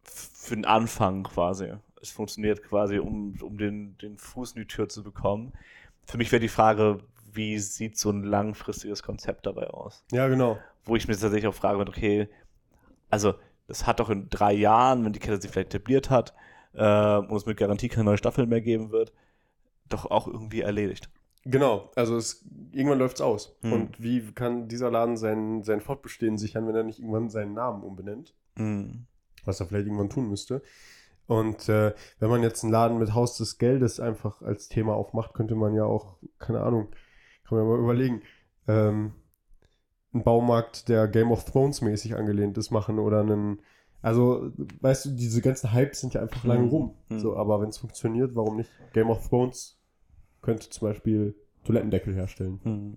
für den Anfang quasi. Es funktioniert quasi, um, um den, den Fuß in die Tür zu bekommen. Für mich wäre die Frage, wie sieht so ein langfristiges Konzept dabei aus? Ja, genau. Wo ich mir tatsächlich auch frage, okay, also das hat doch in drei Jahren, wenn die Kette sich vielleicht etabliert hat äh, und es mit Garantie keine neue Staffel mehr geben wird, doch auch irgendwie erledigt. Genau, also es, irgendwann läuft es aus. Hm. Und wie kann dieser Laden sein, sein Fortbestehen sichern, wenn er nicht irgendwann seinen Namen umbenennt? Mhm. was er vielleicht irgendwann tun müsste. Und äh, wenn man jetzt einen Laden mit Haus des Geldes einfach als Thema aufmacht, könnte man ja auch, keine Ahnung, kann man ja mal überlegen, ähm, einen Baumarkt, der Game of Thrones mäßig angelehnt ist, machen oder einen, also, weißt du, diese ganzen Hypes sind ja einfach Hm. lange rum. Hm. So, aber wenn es funktioniert, warum nicht? Game of Thrones könnte zum Beispiel Toilettendeckel herstellen. Hm.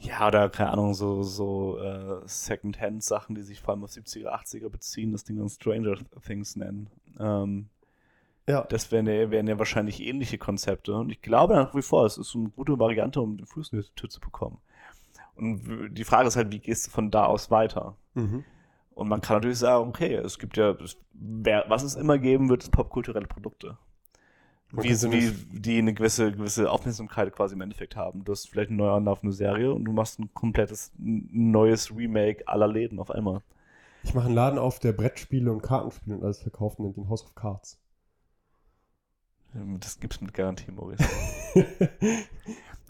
Ja, oder keine Ahnung, so, so äh, Second-Hand-Sachen, die sich vor allem auf 70er, 80er beziehen, das Ding dann Stranger Things nennen. Ähm, Ja. das wären ja, wären ja wahrscheinlich ähnliche Konzepte. Und ich glaube nach wie vor, es ist eine gute Variante, um den Fuß in die Tür zu bekommen. Und die Frage ist halt, wie gehst du von da aus weiter? Mhm. Und man kann natürlich sagen, okay, es gibt ja, was es immer geben wird, ist popkulturelle Produkte. Wie, wie, die eine gewisse, gewisse Aufmerksamkeit quasi im Endeffekt haben. Du hast vielleicht eine neu anlaufende Serie und du machst ein komplettes neues Remake aller Läden auf einmal. Ich mache einen Laden auf, der Brettspiele und Kartenspiele und alles verkauft und nennt ihn House of Cards. Ähm, Das gibt's mit Garantie, Maurice.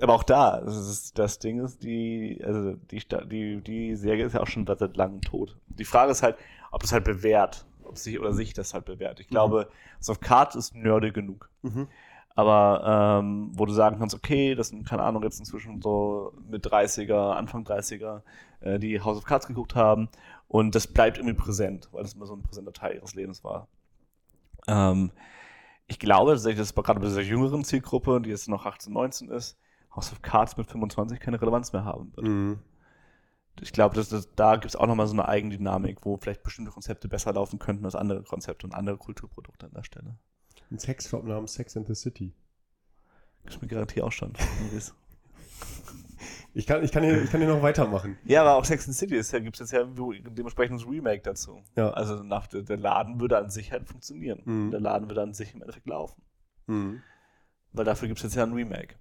Aber auch da, das, ist, das Ding ist, die, also die, die, die Serie ist ja auch schon seit seit langem tot. Die Frage ist halt, ob das halt bewährt, ob sich oder sich das halt bewährt. Ich glaube, House of Cards ist nerdig genug. mhm. Aber ähm, wo du sagen kannst, okay, das sind, keine Ahnung, jetzt inzwischen so mit 30er, Anfang 30er, äh, die House of Cards geguckt haben und das bleibt irgendwie präsent, weil das immer so ein präsenter Teil ihres Lebens war. Ähm, ich glaube tatsächlich, dass gerade bei dieser jüngeren Zielgruppe, die jetzt noch 18, 19 ist, House of Cards mit 25 keine Relevanz mehr haben wird. Mhm. Ich glaube, dass, dass, da gibt es auch nochmal so eine Eigendynamik, wo vielleicht bestimmte Konzepte besser laufen könnten als andere Konzepte und andere Kulturprodukte an der Stelle. Ein Sexshop namens Sex and the City. Gibt's mir garantiert auch schon. Ich kann, ich kann, hier, ich kann hier noch weitermachen. Ja, aber auch Sex and the City ist ja, gibt es jetzt ja dementsprechend ein Remake dazu. Ja. Also nach, der der Laden würde an sich halt funktionieren. Mhm. Der Laden würde an sich im Endeffekt laufen. Mhm. Weil dafür gibt es jetzt ja ein Remake.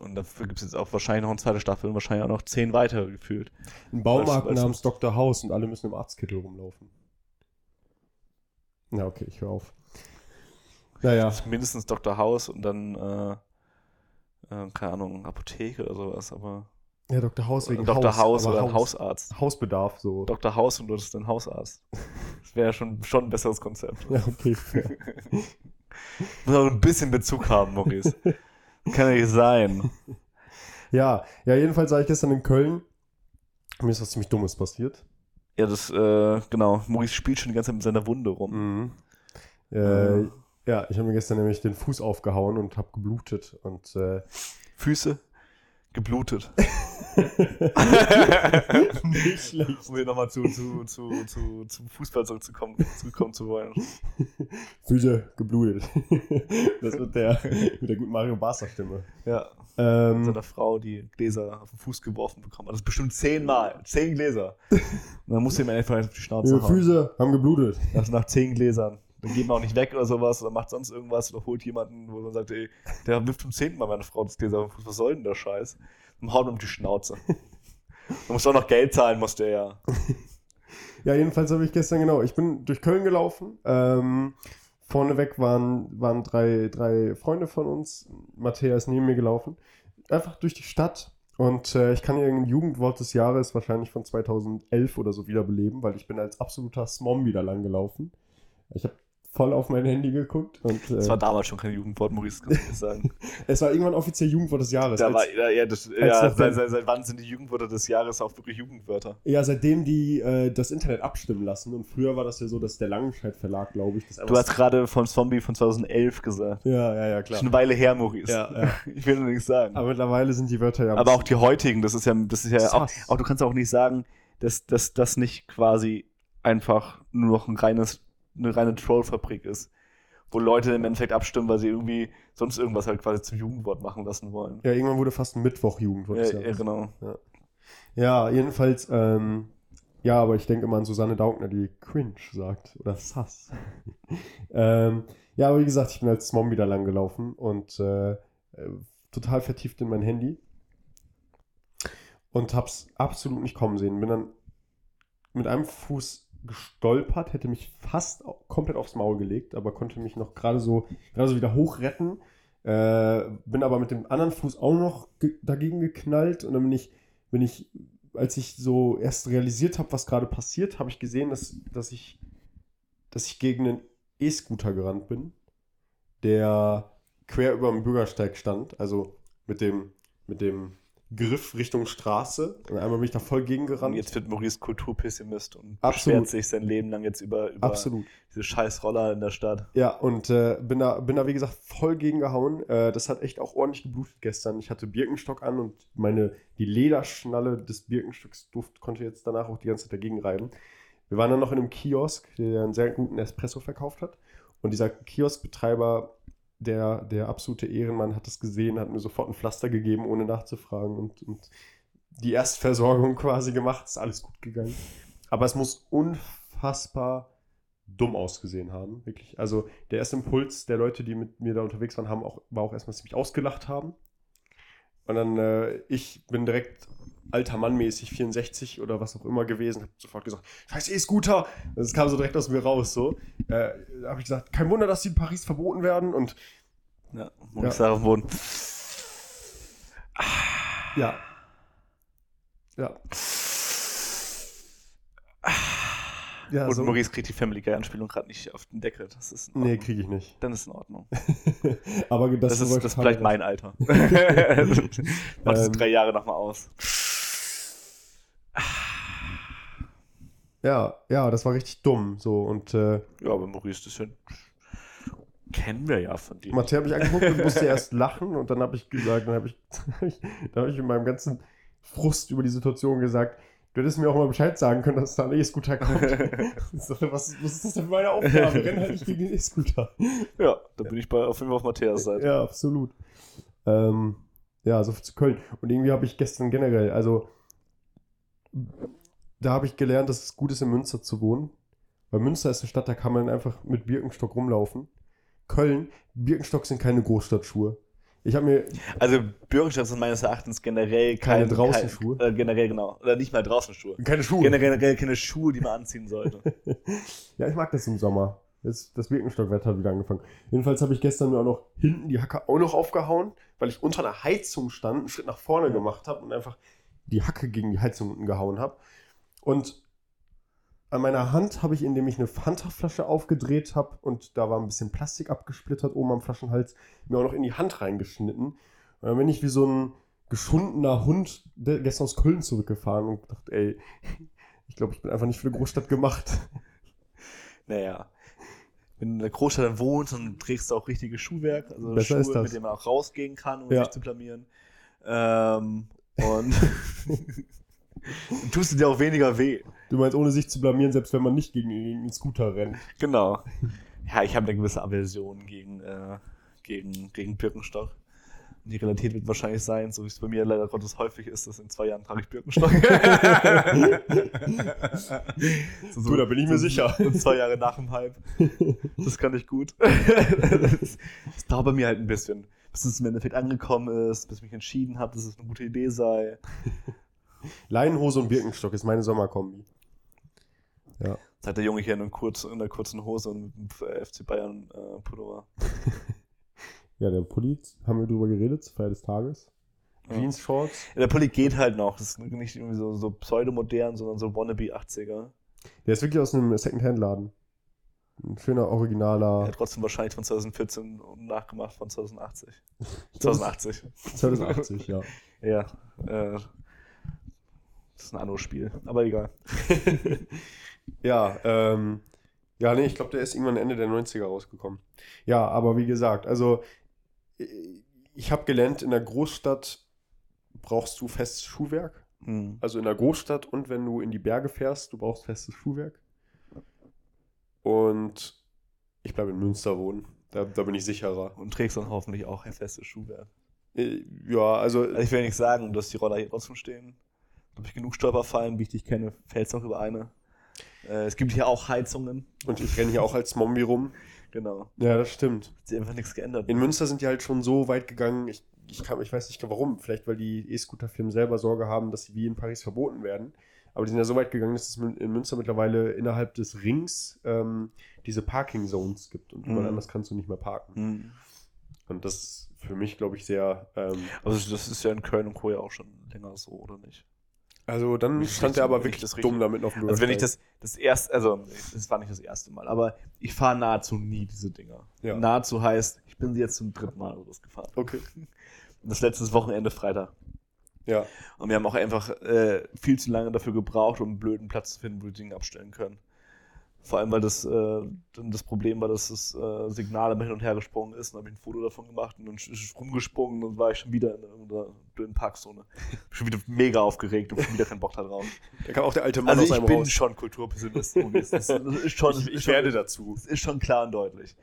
Und dafür gibt es jetzt auch wahrscheinlich noch eine zweite Staffel und wahrscheinlich auch noch zehn weitere gefühlt. Ein Baumarkt du- namens Dr. House und alle müssen im Arztkittel rumlaufen. Na, okay, ich höre auf. Naja, mindestens Dr. House und dann, äh, äh, keine Ahnung, Apotheke oder sowas, aber. ja, Dr. House wegen Dr. House, aber oder Hausarzt. Hausbedarf, so. Dr. House und du bist ein Hausarzt. Das wäre schon, schon ein besseres Konzept. Ja, okay. Muss auch ein bisschen Bezug haben, Maurice. Kann ja nicht sein. ja, ja, jedenfalls war ich gestern in Köln. Mir ist was ziemlich Dummes passiert. Ja, das, äh, genau. Maurice spielt schon die ganze Zeit mit seiner Wunde rum. Mhm. Äh, Ja. ja, ich habe mir gestern nämlich den Fuß aufgehauen und habe geblutet. Und äh, Füße geblutet. nicht schlecht. Um hier nochmal zu, zu, zu, zu, zum Fußball zurückzukommen, zurückkommen zu wollen. Füße geblutet. das wird der mit der guten Mario Barca Stimme. Ja. Ähm, Seiner Frau, die Gläser auf den Fuß geworfen bekommen hat. Das ist bestimmt zehnmal. Zehn Gläser. Und dann musst du ihm einfach auf die Schnauze ihre hauen. Füße haben geblutet. Das nach zehn Gläsern. Dann geht man auch nicht weg oder sowas oder macht sonst irgendwas oder holt jemanden, wo man sagt, ey, der wirft zum zehnten Mal meine Frau das Gläser auf den Fuß. Was soll denn der Scheiß? Dann haut ihm auf die Schnauze. Du musst auch noch Geld zahlen, muss der ja. Ja, jedenfalls habe ich gestern, genau, ich bin durch Köln gelaufen. Ähm, vorneweg waren, waren drei, drei Freunde von uns. Matthäa ist neben mir gelaufen. Einfach durch die Stadt. Und äh, ich kann hier ein Jugendwort des Jahres wahrscheinlich von 2011 oder so wiederbeleben, weil ich bin als absoluter Smom wieder lang gelaufen. Ich habe voll auf mein Handy geguckt und äh, Das war damals schon kein Jugendwort, Maurice, kann ich sagen. es war irgendwann offiziell Jugendwort des Jahres. Da als- war, ja, ja, das, ja seit, seit, seit wann sind die Jugendwörter des Jahres auch wirklich Jugendwörter? ja, seitdem die äh, das Internet abstimmen lassen. Und früher war das ja so, dass der Langenscheid Verlag, glaube ich, das Du hast gerade von Zombie von 2011 gesagt. Ja, ja, ja, klar. ist eine Weile her, Maurice. Ja, ja. Ich will nur nichts sagen. Aber mittlerweile sind die Wörter ja. Aber auch die heutigen, das ist ja, das ist ja auch, auch, du kannst auch nicht sagen, dass das nicht quasi einfach nur noch ein reines, eine reine Trollfabrik ist, wo Leute im Endeffekt abstimmen, weil sie irgendwie sonst irgendwas halt quasi zum Jugendwort machen lassen wollen. Ja, irgendwann wurde fast ein Mittwoch Jugendwort. Ja, ja, genau. Ja, jedenfalls, ähm, ja, aber ich denke immer an Susanne Daugner, die cringe sagt. Oder sass. ähm, ja, aber wie gesagt, ich bin als Mom wieder lang gelaufen und äh, äh, total vertieft in mein Handy. Und hab's absolut nicht kommen sehen. Bin dann mit einem Fuß gestolpert, hätte mich fast komplett aufs Maul gelegt, aber konnte mich noch gerade so, gerade so wieder hochretten. Äh, bin aber mit dem anderen Fuß auch noch ge dagegen geknallt und dann bin ich, bin ich als ich so erst realisiert habe, was gerade passiert, habe ich gesehen, dass, dass, ich, dass ich gegen einen E-Scooter gerannt bin, der quer über dem Bürgersteig stand, also mit dem, mit dem Griff Richtung Straße. Und einmal bin ich da voll gegen Und gerannt. jetzt wird Maurice Kulturpessimist und Absolut. beschwert sich sein Leben lang jetzt über, über Absolut. diese scheiß Roller in der Stadt. Ja, und äh, bin, da, bin da, wie gesagt, voll gegen gehauen. Äh, das hat echt auch ordentlich geblutet gestern. Ich hatte Birkenstock an und meine, die Lederschnalle des Birkenstocks Duft konnte jetzt danach auch die ganze Zeit dagegen reiben. Wir waren dann noch in einem Kiosk, der einen sehr guten Espresso verkauft hat. Und dieser Kioskbetreiber, der, der absolute Ehrenmann, hat das gesehen, hat mir sofort ein Pflaster gegeben, ohne nachzufragen. Und, und die Erstversorgung quasi gemacht. Ist alles gut gegangen. Aber es muss unfassbar dumm ausgesehen haben, wirklich. Also der erste Impuls der Leute, die mit mir da unterwegs waren, haben auch, war auch erstmal, dass sie mich ausgelacht haben. Und dann, äh, ich bin direkt alter Mann mäßig, 64 oder was auch immer gewesen, hab sofort gesagt, scheiß E-Scooter. Das kam so direkt aus mir raus, so. Äh, da habe ich gesagt, kein Wunder, dass die in Paris verboten werden und Ja, Maurice ja. dem Boden. ja. Ja. Ja, und so. Maurice kriegt die Family Guy-Anspielung gerade nicht auf den Deckel. Das ist Nee, kriege ich nicht. Dann ist in Ordnung. Aber das, Das, ist, das ist vielleicht mein Alter. Mach das Ähm. drei Jahre nochmal aus. Ja, ja, das war richtig dumm. So, und äh, Ja, aber Maurice, das ja, kennen wir ja von dir. Mathe habe ich angeguckt und musste erst lachen und dann habe ich gesagt, dann habe ich, dann habe ich in meinem ganzen Frust über die Situation gesagt, du hättest mir auch mal Bescheid sagen können, dass da ein E-Scooter kommt. So, was, was ist das denn für meine Aufgabe? Renn halt nicht gegen den E-Scooter. Ja, da bin ich bei, auf jeden Fall auf Matthias Seite. Ja, absolut. Ähm, ja, so viel zu Köln. Und irgendwie habe ich gestern generell, also da habe ich gelernt, dass es gut ist, in Münster zu wohnen. Weil Münster ist eine Stadt, da kann man einfach mit Birkenstock rumlaufen. Köln, Birkenstock sind keine Großstadtschuhe. Ich habe mir, Also Birkenstock sind meines Erachtens generell Keine kein, Draußenschuhe? Kein, äh, generell genau. Oder nicht mal Draußenschuhe. keine Schuhe. Generell keine Schuhe, die man anziehen sollte. Ja, ich mag das im Sommer. Jetzt, das Birkenstockwetter hat wieder angefangen. Jedenfalls habe ich gestern mir auch noch hinten die Hacke auch noch aufgehauen, weil ich unter einer Heizung stand, einen Schritt nach vorne gemacht habe und einfach die Hacke gegen die Heizung unten gehauen habe. Und an meiner Hand habe ich, indem ich eine Fanta-Flasche aufgedreht habe und da war ein bisschen Plastik abgesplittert oben am Flaschenhals, mir auch noch in die Hand reingeschnitten. Und dann bin ich wie so ein geschundener Hund gestern aus Köln zurückgefahren und dachte, ey, ich glaube, ich bin einfach nicht für eine Großstadt gemacht. Naja. Wenn du in der Großstadt dann wohnst, dann trägst du auch richtiges Schuhwerk, also Besser Schuhe, mit denen man auch rausgehen kann, um Ja. sich zu blamieren. Ähm, und tust du dir auch weniger weh. Du meinst, ohne sich zu blamieren, selbst wenn man nicht gegen den Scooter rennt. Genau. Ja, ich habe eine gewisse Aversion gegen, äh, gegen, gegen Birkenstock. Die Realität wird wahrscheinlich sein, so wie es bei mir leider Gottes häufig ist, dass in zwei Jahren trage ich Birkenstock. so, Du, da bin ich mir sicher. Und zwei Jahre nach dem Hype. Das kann ich gut. Das, das dauert bei mir halt ein bisschen, bis es im Endeffekt angekommen ist, bis ich mich entschieden habe, dass es eine gute Idee sei. Leinenhose und Birkenstock ist meine Sommerkombi. Ja. Sagt der Junge hier in, kurz, in einer kurzen Hose und äh, FC Bayern äh, Pullover. Ja, der Pulli, haben wir drüber geredet, Feier des Tages. Ja. Jeans, Shorts. Ja, der Pulli geht halt noch. Das ist nicht irgendwie so, so pseudomodern, sondern so wannabe 80er. Der ist wirklich aus einem Secondhand-Laden. Ein schöner, Er originaler. hat trotzdem wahrscheinlich von 2014 und nachgemacht von 2080. 2080. 2080, ja. Ja. Äh, das ist ein Anno-Spiel. Aber egal. Ja, ähm, ja, nee, ich glaube, der ist irgendwann Ende der 90er rausgekommen. Ja, aber wie gesagt, also äh, ich habe gelernt, in der Großstadt brauchst du festes Schuhwerk. Hm. Also in der Großstadt und wenn du in die Berge fährst, du brauchst festes Schuhwerk. Und ich bleibe in Münster wohnen. Da, da bin ich sicherer. Und trägst dann hoffentlich auch ein festes Schuhwerk. Äh, Ja, also Also ich will nicht sagen, dass die Roller hier trotzdem stehen. Habe ich genug Stolperfallen, wie ich dich kenne, fällst noch über eine. Äh, es gibt hier auch Heizungen. und ich renne hier auch als Mombi rum. Genau. Ja, das stimmt. Hat sich einfach nichts geändert. In Münster sind die halt schon so weit gegangen, ich, ich, kann, ich weiß nicht warum, vielleicht weil die E-Scooter-Firmen selber Sorge haben, dass sie wie in Paris verboten werden. Aber die sind ja so weit gegangen, dass es in Münster mittlerweile innerhalb des Rings ähm, diese Parking-Zones gibt und überall Mhm. anders kannst du nicht mehr parken. Hm. Und das ist für mich, glaube ich, sehr. Ähm, Also das ist ja in Köln und Co. ja auch schon länger so, oder nicht? Also dann stand er aber wirklich das dumm damit auf dem Also wenn ich das, das erste, also das war nicht das erste Mal, aber ich fahre nahezu nie diese Dinger. Ja. Nahezu heißt, ich bin sie jetzt zum dritten Mal oder was gefahren. Okay. Das letzte Wochenende Freitag. Ja. Und wir haben auch einfach äh, viel zu lange dafür gebraucht, um einen blöden Platz zu finden, wo wir die Dinge abstellen können. Vor allem, weil das, äh, das Problem war, dass das äh, Signal immer hin und her gesprungen ist. Dann habe ich ein Foto davon gemacht und dann ist es rumgesprungen und war ich schon wieder in irgendeiner blöden Parkzone. schon wieder mega aufgeregt und schon wieder keinen Bock da drauf. Da kam auch der alte Mann Also aus ich einem bin raus. schon Kulturpessimist. Das das ist schon, ich, ich schon, werde dazu. Das ist schon klar und deutlich.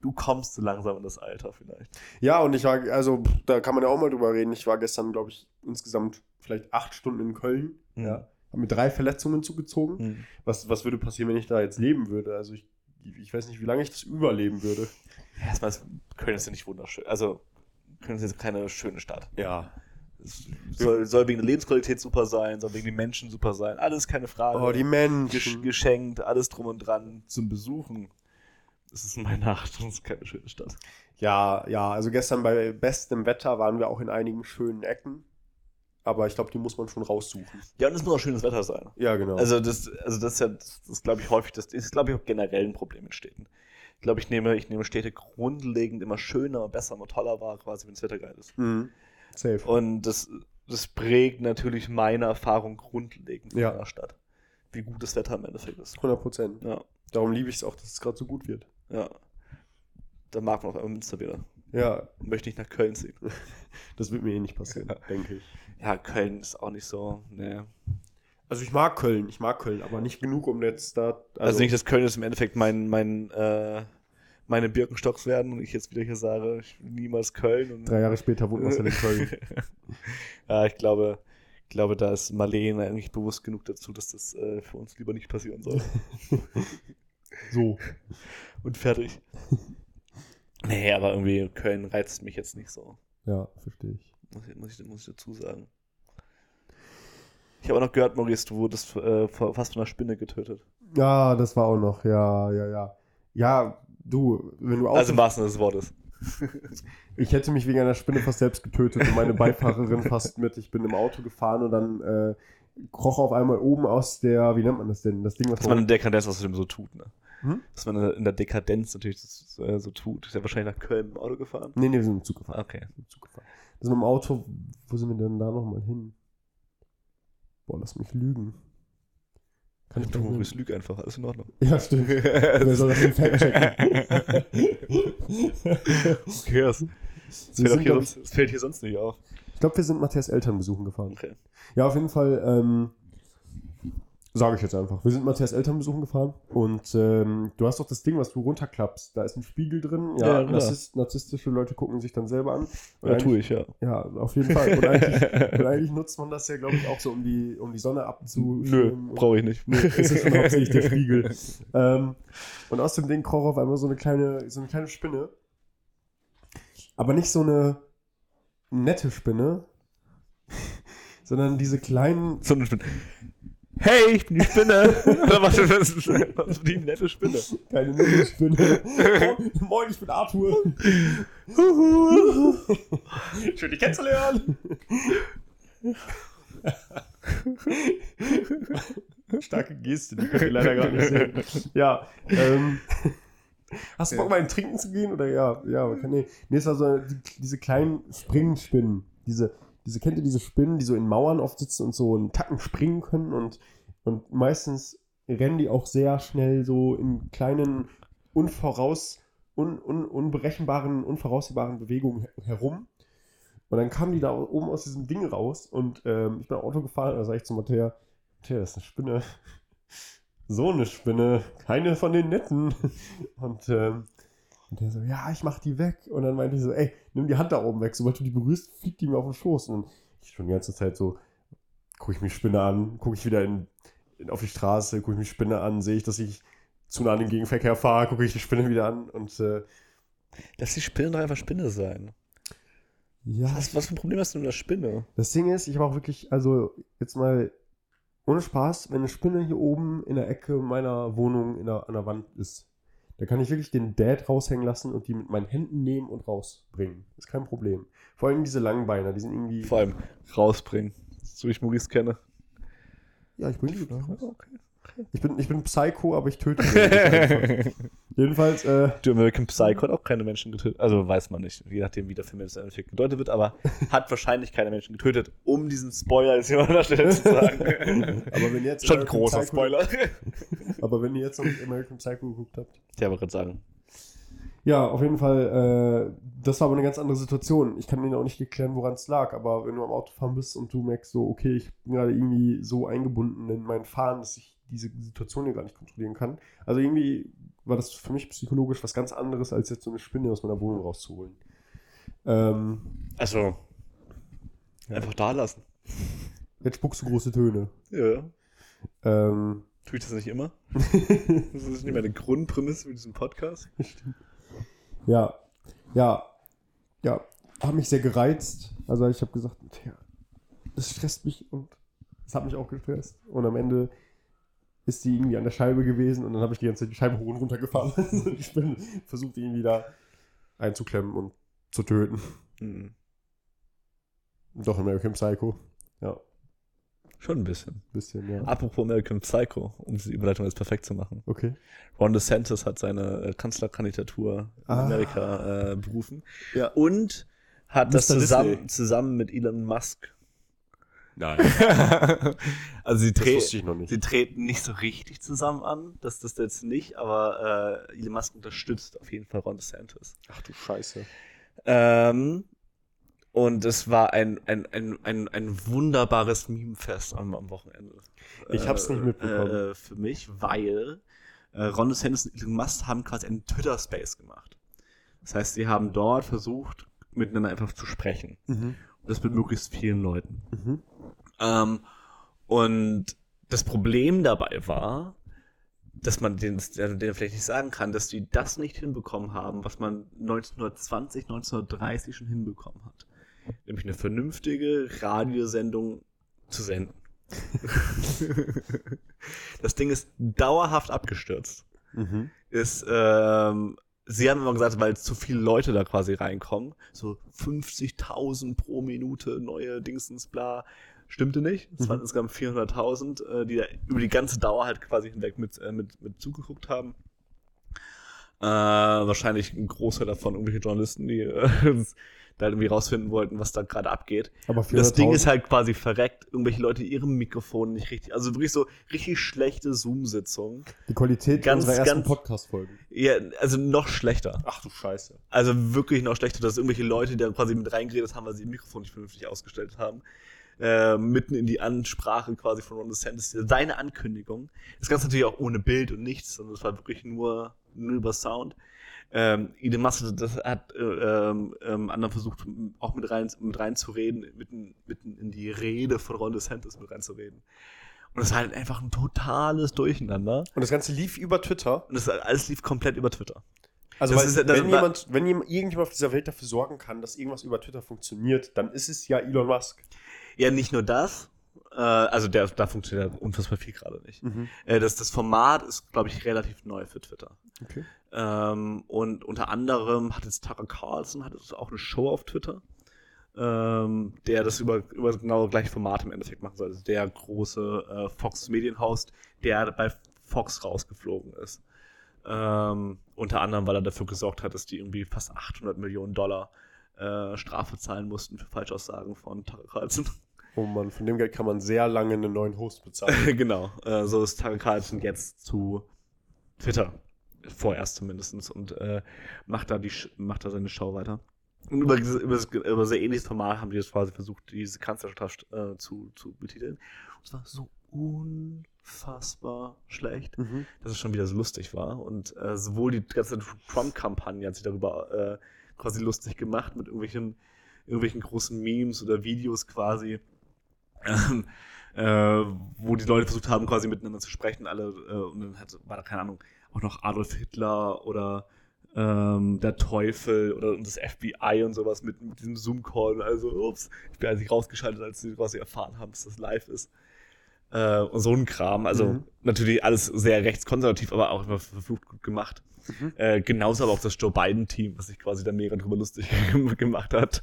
Du kommst so langsam in das Alter vielleicht. Ja, und ich war, also da kann man ja auch mal drüber reden. Ich war gestern, glaube ich, insgesamt vielleicht acht Stunden in Köln. Mhm. Ja. Hab mir drei Verletzungen zugezogen. Hm. Was, was würde passieren, wenn ich da jetzt leben würde? Also ich, ich weiß nicht, wie lange ich das überleben würde. Erstmal, ist- Köln ist ja nicht wunderschön. Also, Köln ist jetzt keine schöne Stadt. Ja. Es soll, soll wegen der Lebensqualität super sein, soll wegen den Menschen super sein. Alles keine Frage. Oh, die Menschen. geschenkt, alles drum und dran zum Besuchen. Das ist meine Nacht, das ist keine schöne Stadt. Ja, ja, also gestern bei bestem Wetter waren wir auch in einigen schönen Ecken. Aber ich glaube, die muss man schon raussuchen. Ja, und es muss auch schönes Wetter sein. Ja, genau. Also das, also das ist ja, das, das glaube ich häufig, das ist, glaube ich, auch generell ein Problem in Städten. Ich glaube, ich nehme, ich nehme Städte grundlegend immer schöner, besser, immer toller wahr, quasi, wenn das Wetter geil ist. mhm. Safe. Und das, das prägt natürlich meine Erfahrung grundlegend von Ja. einer Stadt. Wie gut das Wetter im Endeffekt ist. 100 Prozent. Ja, Darum liebe ich es auch, dass es gerade so gut wird. ja. Da mag man auf einmal Münster wieder. Ja, Möchte nicht nach Köln ziehen. das wird mir eh nicht passieren, denke ich. Ja, Köln ist auch nicht so, ne. Also ich mag Köln, ich mag Köln, aber nicht genug, um jetzt da. Also, nicht, dass Köln jetzt im Endeffekt mein, mein, äh, meine Birkenstocks werden und ich jetzt wieder hier sage, ich will niemals Köln. Und, drei Jahre später wohnt Marcel in Köln. ja, ich glaube, ich glaube, da ist Marlene eigentlich bewusst genug dazu, dass das äh, für uns lieber nicht passieren soll. So. Und fertig. nee, aber irgendwie Köln reizt mich jetzt nicht so. Ja, verstehe ich. Muss ich, muss ich, muss ich dazu sagen. Ich habe auch noch gehört, Maurice, du wurdest äh, fast von einer Spinne getötet. Ja, das war auch noch, ja, ja, ja. Ja, du, wenn du auch. Also im wahrsten Sinne des Wortes. ich hätte mich wegen einer Spinne fast selbst getötet und meine Beifahrerin fast mit. Ich bin im Auto gefahren und dann äh, kroch auf einmal oben aus der, wie nennt man das denn? Das Ding, was Dass man in der Dekadenz außerdem so tut, ne? Hm? Dass man in der Dekadenz natürlich äh, so tut. Ist ja wahrscheinlich nach Köln im Auto gefahren. Nee, nee, wir sind im Zug gefahren. Okay. Im Zug gefahren. Das mit dem Auto, wo sind wir denn da nochmal hin? Boah, lass mich lügen. Kann ich Du, doch Maurice, lüg einfach, alles in Ordnung. Ja, stimmt. Wer soll das denn fact-checken? Okay, das, das, fällt sind, hier sonst, das fällt hier sonst nicht auf. ich glaube, wir sind Matthias Eltern besuchen gefahren. Okay. Ja, auf jeden Fall, ähm, sage ich jetzt einfach. Wir sind Matthias Eltern besuchen gefahren und ähm, du hast doch das Ding, was du runterklappst. Da ist ein Spiegel drin. Ja, Ja, klar. Narzisst, narzisstische Leute gucken sich dann selber an. Und Ja, tue ich, ja. Ja, auf jeden Fall. Und eigentlich, und eigentlich nutzt man das ja, glaube ich, auch so, um die, um die Sonne Nö, abzuschirmen. brauche ich nicht. Es ist schon hauptsächlich der Spiegel. Ähm, und aus dem Ding kroch auf einmal so eine kleine, so eine kleine Spinne. Aber nicht so eine nette Spinne, sondern diese kleinen. So eine Spinne. Hey, ich bin die Spinne. Was ist das? Was ist die nette Spinne? Keine nette Spinne. Oh, moin, ich bin Arthur. Schön, dich kennenzulernen. Starke Geste, die könnt ihr leider gerade nicht sehen. Ja, ähm, Hast du Bock, mal in Trinken zu gehen? Oder ja, ja, man kann, nee. Nee, es war so die, diese kleinen Springspinnen. Diese, diese, kennt ihr diese Spinnen, die so in Mauern oft sitzen und so einen Tacken springen können und, und meistens rennen die auch sehr schnell so in kleinen, unvoraus, un, un, unberechenbaren, unvoraussehbaren Bewegungen her- herum. Und dann kamen die da oben aus diesem Ding raus und ähm, ich bin Auto gefahren, da sag ich zu Matthäa, Matthäa, das ist eine Spinne. So eine Spinne, keine von den netten. Und, ähm, und der so, ja, ich mach die weg. Und dann meinte ich so, ey, nimm die Hand da oben weg. Sobald du die berührst, fliegt die mir auf den Schoß. Und ich schon die ganze Zeit so, gucke ich mich Spinne an, gucke ich wieder in, in, auf die Straße, gucke ich mich Spinne an, sehe ich, dass ich zu nah an den Gegenverkehr fahre, gucke ich die Spinne wieder an. Und äh, Lass die Spinne doch einfach Spinne sein. ja, Was, was für ein Problem hast du mit der Spinne? Das Ding ist, ich habe auch wirklich, also jetzt mal ohne Spaß, wenn eine Spinne hier oben in der Ecke meiner Wohnung in der, an der Wand ist, da kann ich wirklich den Dad raushängen lassen und die mit meinen Händen nehmen und rausbringen. Ist kein Problem. Vor allem diese langen Beine, die sind irgendwie. Vor allem rausbringen. So wie ich Maurice kenne. Ja, ich bringe die. Okay. Ich bin, ich bin Psycho, aber ich töte. Jedenfalls, äh, Du American Psycho hat auch keine Menschen getötet. Also weiß man nicht, je nachdem, wie der Film jetzt im Endeffekt gedeutet wird, aber hat wahrscheinlich keine Menschen getötet, um diesen Spoiler jetzt hier an der Stelle zu sagen. aber wenn ihr jetzt Schon großer Psycho- Spoiler. Aber wenn ihr jetzt noch American Psycho geguckt habt. Der wollte gerade sagen. Ja, auf jeden Fall, äh, das war aber eine ganz andere Situation. Ich kann Ihnen auch nicht erklären, woran es lag, aber wenn du am Autofahren bist und du merkst so, okay, ich bin gerade irgendwie so eingebunden in mein Fahren, dass ich diese Situation hier gar nicht kontrollieren kann. Also irgendwie war das für mich psychologisch was ganz anderes, als jetzt so eine Spinne aus meiner Wohnung rauszuholen. Ähm, Also, einfach da lassen. jetzt spuckst du große Töne. Ja. Ähm, Tue ich das nicht immer? Das ist nicht meine Grundprämisse für diesen Podcast. Ja, ja, ja, hat mich sehr gereizt. Also ich habe gesagt, ja, das stresst mich und es hat mich auch gestresst. Und am Ende ist die irgendwie an der Scheibe gewesen und dann habe ich die ganze Zeit die Scheibe hoch und runter gefahren. Ich bin versucht, irgendwie da einzuklemmen und zu töten. Hm. Doch, American Psycho. Ja, Schon ein bisschen. bisschen, ja. Apropos American Psycho, um diese Überleitung jetzt perfekt zu machen. Okay. Ron DeSantis hat seine äh, Kanzlerkandidatur in Ah. Amerika äh, berufen. Ja. Und hat das Mr. zusammen, Disney. zusammen mit Elon Musk. Nein, also sie, tre nicht. sie treten nicht so richtig zusammen an, das das jetzt nicht, aber äh, Elon Musk unterstützt auf jeden Fall Ron DeSantis. Ach du Scheiße. Ähm, und es war ein, ein, ein, ein, ein wunderbares Memefest am, am Wochenende. Ich hab's nicht mitbekommen. Äh, für mich, weil äh, Ron DeSantis und Elon Musk haben quasi einen Twitter-Space gemacht. Das heißt, sie haben dort versucht, miteinander einfach zu sprechen. Mhm. Das mit möglichst vielen Leuten. Mhm. Ähm, und das Problem dabei war, dass man den, den vielleicht nicht sagen kann, dass die das nicht hinbekommen haben, was man 1920, 1930 schon hinbekommen hat. Nämlich eine vernünftige Radiosendung zu senden. das Ding ist dauerhaft abgestürzt. Mhm. Ist, ähm, sie haben immer gesagt, weil zu viele Leute da quasi reinkommen, so 50.000 pro Minute neue Dingsens, bla, stimmte nicht. Es waren Mhm. insgesamt 400.000, äh, die da über die ganze Dauer halt quasi hinweg mit, äh, mit, mit zugeguckt haben. Äh, wahrscheinlich ein Großteil davon irgendwelche Journalisten, die äh, da irgendwie rausfinden wollten, was da gerade abgeht. Aber das Ding 400.000? ist halt quasi verreckt, irgendwelche Leute ihrem Mikrofon nicht richtig, also wirklich so richtig schlechte Zoom-Sitzungen. Die Qualität Ganz, unserer ersten Podcast-Folgen. Ja, also noch schlechter. Ach du Scheiße. Also wirklich noch schlechter, dass irgendwelche Leute, die da quasi mit reingeredet haben, weil sie ihr Mikrofon nicht vernünftig ausgestellt haben, äh, mitten in die Ansprache quasi von Ron DeSantis, seine Ankündigung. Das Ganze natürlich auch ohne Bild und nichts, sondern es war wirklich nur, nur über Sound. Ähm, Elon Musk das hat äh, ähm, ähm, anderen versucht, auch mit rein, mit reinzureden, mitten, mitten in die Rede von Ron DeSantis mit reinzureden. Und es war halt einfach ein totales Durcheinander. Und das Ganze lief über Twitter. Und das alles lief komplett über Twitter. Also, weil, ist wenn, jemand, wenn jemand, irgendjemand auf dieser Welt dafür sorgen kann, dass irgendwas über Twitter funktioniert, dann ist es ja Elon Musk. Ja, nicht nur das. Äh, also der, da funktioniert ja unfassbar viel gerade nicht. Mhm. Äh, das, das Format ist, glaube ich, relativ neu für Twitter. Okay. Ähm, und unter anderem hat jetzt Tucker Carlson hat jetzt auch eine Show auf Twitter, ähm, der das über, über genau das gleiche Format im Endeffekt machen soll. Also der große äh, Fox Medienhost, der bei Fox rausgeflogen ist. Ähm, unter anderem, weil er dafür gesorgt hat, dass die irgendwie fast 800 Millionen Dollar äh, Strafe zahlen mussten für Falschaussagen von Tucker Carlson. Oh Mann, von dem Geld kann man sehr lange einen neuen Host bezahlen. genau, äh, so ist Carlson jetzt zu Twitter. Vorerst zumindest. Und äh, macht, da die, macht da seine Show weiter. Und über, über, über sehr ähnliches Format haben die jetzt quasi versucht, diese Kanzlerschaft äh, zu, zu betiteln. Und es war so unfassbar schlecht, mhm. dass es schon wieder so lustig war. Und äh, sowohl die ganze Trump-Kampagne hat sich darüber äh, quasi lustig gemacht mit irgendwelchen, irgendwelchen großen Memes oder Videos quasi, äh, wo die Leute versucht haben, quasi miteinander zu sprechen, alle, äh, und dann hat, war da, keine Ahnung, auch noch Adolf Hitler oder ähm, der Teufel oder das FBI und sowas mit, mit diesem Zoom-Call. Also, ups, ich bin eigentlich rausgeschaltet, als sie quasi erfahren haben, dass das live ist. Äh, und so ein Kram. Also Mhm. natürlich alles sehr rechtskonservativ, aber auch immer verflucht gut gemacht. Mhm. Äh, genauso aber auch das Joe Biden-Team, was sich quasi da mega drüber lustig gemacht hat.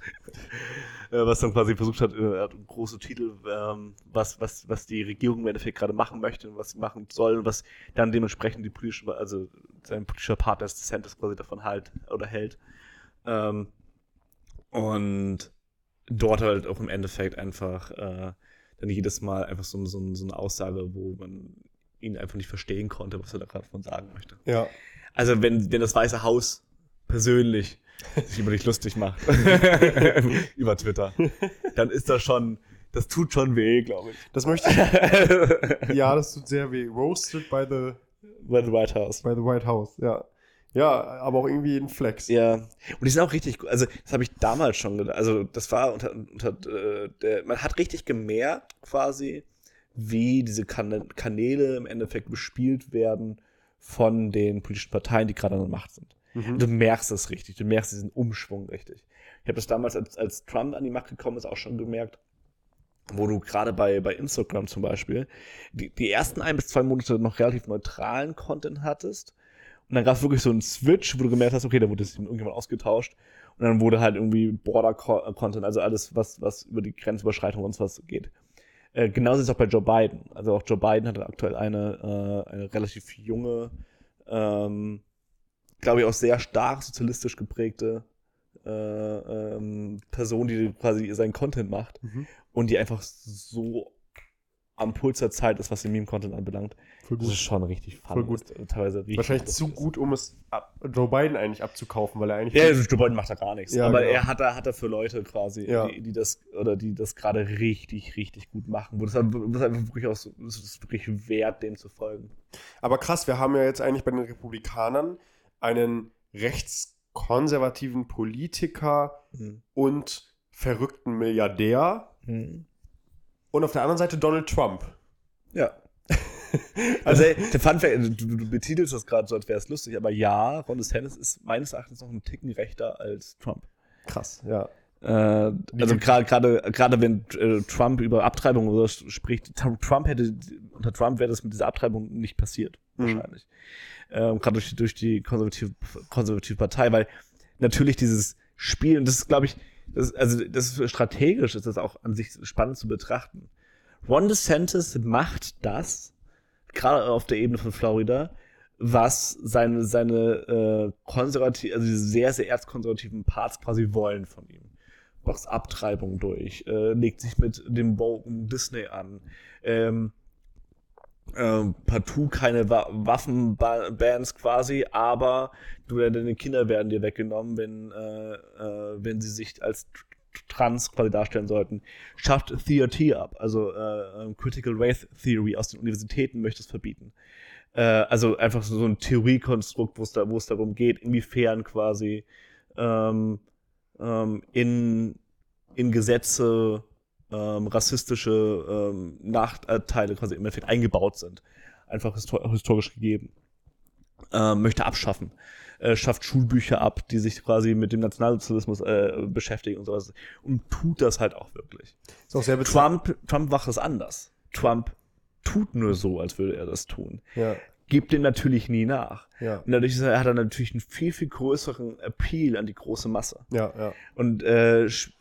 Äh, was dann quasi versucht hat, äh, große Titel, ähm, was, was, was die Regierung im Endeffekt gerade machen möchte und was sie machen soll und was dann dementsprechend die politische, also sein politischer Partner DeSantis quasi davon halt oder hält. Ähm, und dort halt auch im Endeffekt einfach äh, dann jedes Mal einfach so, so, so eine Aussage, wo man ihn einfach nicht verstehen konnte, was er da gerade von sagen möchte. Ja. Also wenn, wenn das Weiße Haus persönlich sich über dich lustig macht über Twitter, dann ist das schon, das tut schon weh, glaube ich. Das möchte ich. ja, das tut sehr weh. Roasted by the, Bei The White House. by the White House, ja. Ja, aber auch irgendwie ein Flex. Ja, und die sind auch richtig gut. Also, das habe ich damals schon gedacht. Also, das war unter, unter äh, der, man hat richtig gemerkt, quasi, wie diese kan Kanäle im Endeffekt bespielt werden von den politischen Parteien, die gerade an der Macht sind. Mhm. Du merkst es richtig, du merkst diesen Umschwung richtig. Ich habe das damals, als, als Trump an die Macht gekommen ist, auch schon gemerkt, wo du gerade bei, bei Instagram zum Beispiel die, die ersten ein bis zwei Monate noch relativ neutralen Content hattest. Und dann gab es wirklich so einen Switch, wo du gemerkt hast, okay, da wurde es irgendjemand ausgetauscht. Und dann wurde halt irgendwie Border-Content, also alles, was, was über die Grenzüberschreitung und was geht. Äh, genauso ist es auch bei Joe Biden. Also auch Joe Biden hat aktuell eine, äh, eine relativ junge, ähm, glaube ich, auch sehr stark sozialistisch geprägte äh, ähm, Person, die quasi seinen Content macht Mhm. und die einfach so am Puls der Zeit ist, was den Meme-Content anbelangt. Voll Das ist schon richtig fun. Voll gut. Teilweise richtig Wahrscheinlich zu ist. gut, um es ab, Joe Biden eigentlich abzukaufen, weil er eigentlich. Ja, also Joe Biden macht da gar nichts. Ja, aber genau. er hat da, hat da für Leute quasi, Ja. die, die das oder die das gerade richtig, richtig gut machen. Wo das, das ist einfach wirklich auch so, das ist wirklich wert, dem zu folgen. Aber krass, wir haben ja jetzt eigentlich bei den Republikanern einen rechtskonservativen Politiker Mhm. und verrückten Milliardär und auf der anderen Seite Donald Trump. Ja. Also der Fun Fact, du, du betitelst das gerade so, als wäre es lustig, aber ja, Ron DeSantis ist meines Erachtens noch einen Ticken rechter als Trump. Krass, ja. Äh, also gerade gerade wenn äh, Trump über Abtreibung oder so spricht, Trump hätte unter Trump wäre das mit dieser Abtreibung nicht passiert Mhm. wahrscheinlich. Ähm, gerade durch, die- durch die konservative konservative Partei, weil natürlich dieses Spiel und das ist glaube ich das, also das ist strategisch ist das auch an sich spannend zu betrachten. Ron DeSantis macht das gerade auf der Ebene von Florida, was seine seine äh, konservativ also diese sehr sehr erzkonservativen Parts quasi wollen von ihm boxt Abtreibung durch, äh, legt sich mit dem Bogen Disney an, ähm, ähm, partout keine Wa Waffenbands quasi, aber du, deine Kinder werden dir weggenommen, wenn, äh, äh, wenn sie sich als tr- trans quasi darstellen sollten. Schafft TRT ab, also äh, ähm, Critical Race Theory aus den Universitäten möchte es verbieten. Äh, also einfach so ein Theoriekonstrukt, wo es da, darum geht, inwiefern quasi ähm, ähm, in, in Gesetze ähm, rassistische ähm, Nachteile quasi im Endeffekt eingebaut sind. Einfach histor historisch gegeben. Ähm, möchte abschaffen. Äh, schafft Schulbücher ab, die sich quasi mit dem Nationalsozialismus äh, beschäftigen und sowas. Und tut das halt auch wirklich. Ist auch sehr. Trump, Trump macht es anders. Trump tut nur so, als würde er das tun. Ja, Gibt dem natürlich nie nach. ja, Und dadurch er, hat er natürlich einen viel, viel größeren Appeal an die große Masse. ja, ja. Und, äh, sch-